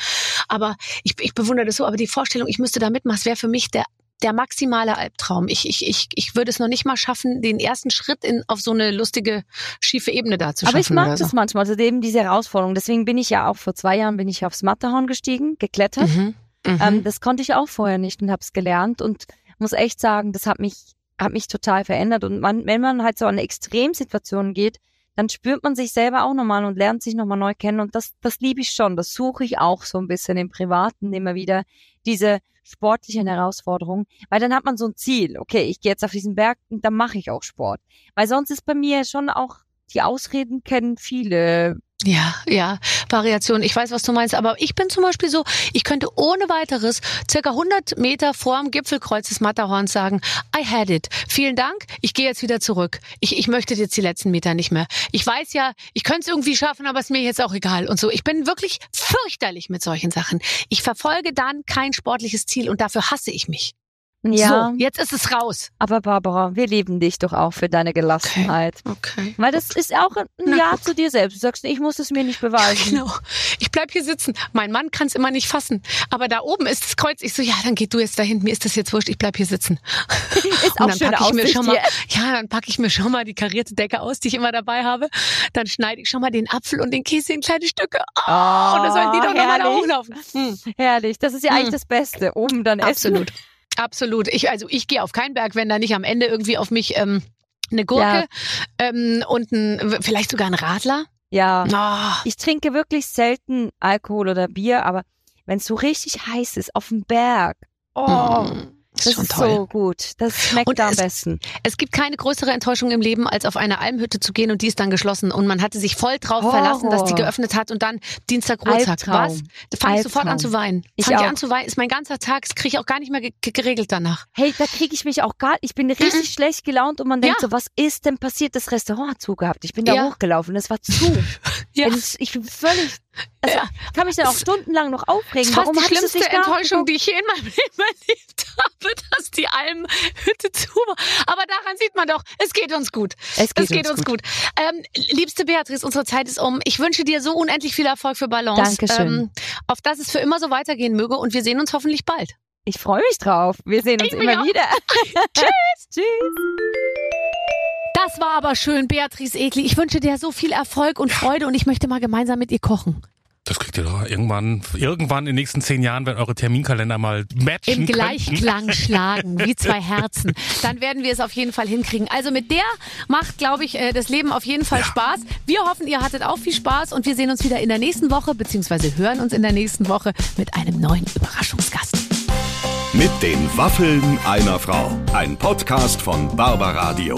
Aber ich, ich bewundere das so. Aber die Vorstellung, ich müsste da mitmachen, das wäre für mich der der maximale Albtraum. Ich, ich, ich, ich würde es noch nicht mal schaffen, den ersten Schritt in, auf so eine lustige, schiefe Ebene da zu Aber ich schaffen. mag das so. manchmal, also eben diese Herausforderung. Deswegen bin ich ja auch vor zwei Jahren bin ich aufs Matterhorn gestiegen, geklettert. Mhm. Mhm. Ähm, das konnte ich auch vorher nicht und habe es gelernt und muss echt sagen, das hat mich, hat mich total verändert. Und man, wenn man halt so an Extremsituationen geht, dann spürt man sich selber auch nochmal und lernt sich nochmal neu kennen. Und das, das liebe ich schon. Das suche ich auch so ein bisschen im Privaten immer wieder, diese sportlichen Herausforderungen. Weil dann hat man so ein Ziel. Okay, ich gehe jetzt auf diesen Berg und dann mache ich auch Sport. Weil sonst ist bei mir schon auch, die Ausreden kennen viele. Ja, ja, Variation. Ich weiß, was du meinst, aber ich bin zum Beispiel so, ich könnte ohne weiteres circa 100 Meter vorm Gipfelkreuz des Matterhorns sagen, I had it. Vielen Dank, ich gehe jetzt wieder zurück. Ich, ich möchte jetzt die letzten Meter nicht mehr. Ich weiß ja, ich könnte es irgendwie schaffen, aber es ist mir jetzt auch egal und so. Ich bin wirklich fürchterlich mit solchen Sachen. Ich verfolge dann kein sportliches Ziel und dafür hasse ich mich. Ja, So, jetzt ist es raus. aber Barbara, wir lieben dich doch auch für deine Gelassenheit. Okay. Weil das ist auch ein Na, Ja guck. zu dir selbst. Du sagst, ich muss es mir nicht beweisen. Genau. Ich bleib hier sitzen. Mein Mann kann es immer nicht fassen. Aber da oben ist das Kreuz. Ich so, ja, dann geh du jetzt dahin. Mir ist das jetzt wurscht. Ich bleib hier sitzen. Ist auch Und dann schöne packe ich mir schon mal, hier. ja, dann packe ich mir schon mal die karierte Decke aus, die ich immer dabei habe. Dann schneide ich schon mal den Apfel und den Käse in kleine Stücke. Oh, und dann sollen die doch nochmal da hochlaufen. Hm. Herrlich. Das ist ja eigentlich Hm. das Beste. Oben dann essen. Absolut. Absolut. Ich, also ich gehe auf keinen Berg, wenn da nicht am Ende irgendwie auf mich ähm, eine Gurke ähm, und ein, vielleicht sogar ein Radler. Ja. Oh, Ich trinke wirklich selten Alkohol oder Bier, aber wenn es so richtig heiß ist, auf dem Berg. Oh, mm, ist das ist so gut. Das schmeckt Und da am es- besten. Es gibt keine größere Enttäuschung im Leben, als auf eine Almhütte zu gehen und die ist dann geschlossen und man hatte sich voll drauf Horror. verlassen, dass die geöffnet hat und dann Dienstag Ruhetag. Was? Da fange ich sofort an zu weinen. Ich Fange an zu weinen, ist mein ganzer Tag, das kriege ich auch gar nicht mehr ge ge- geregelt danach. Hey, da kriege ich mich auch gar, ich bin richtig schlecht gelaunt und man denkt Ja. so, was ist denn passiert? Das Restaurant hat zugehabt. Ich bin da Ja. hochgelaufen, es war zu. Ja. Ich, ich bin völlig, also, Ja. ich kann mich dann auch stundenlang noch Das aufregen. ist fast Warum die schlimmste nicht Enttäuschung, die ich je in meinem Leben erlebt habe, dass die Almhütte zu war. Aber daran sieht man doch, es geht uns gut. Es geht, es geht uns, gut. Ähm, liebste Beatrice, unsere Zeit ist um. Ich wünsche dir so unendlich viel Erfolg für Balance. Dankeschön. Ähm, auf dass es für immer so weitergehen möge und wir sehen uns hoffentlich bald. Ich freue mich drauf. Wir sehen uns Ich immer wieder. Tschüss. Tschüss. Das war aber schön, Beatrice Egli. Ich wünsche dir so viel Erfolg und Freude und ich möchte mal gemeinsam mit ihr kochen. Das kriegt ihr doch irgendwann, irgendwann in den nächsten zehn Jahren, wenn eure Terminkalender mal matchen Im könnten. Gleichklang schlagen, wie zwei Herzen. Dann werden wir es auf jeden Fall hinkriegen. Also mit der macht, glaube ich, äh, das Leben auf jeden Fall Spaß. Wir hoffen, ihr hattet auch viel Spaß und wir sehen uns wieder in der nächsten Woche, beziehungsweise hören uns in der nächsten Woche mit einem neuen Überraschungsgast. Mit den Waffeln einer Frau. Ein Podcast von Barbaradio.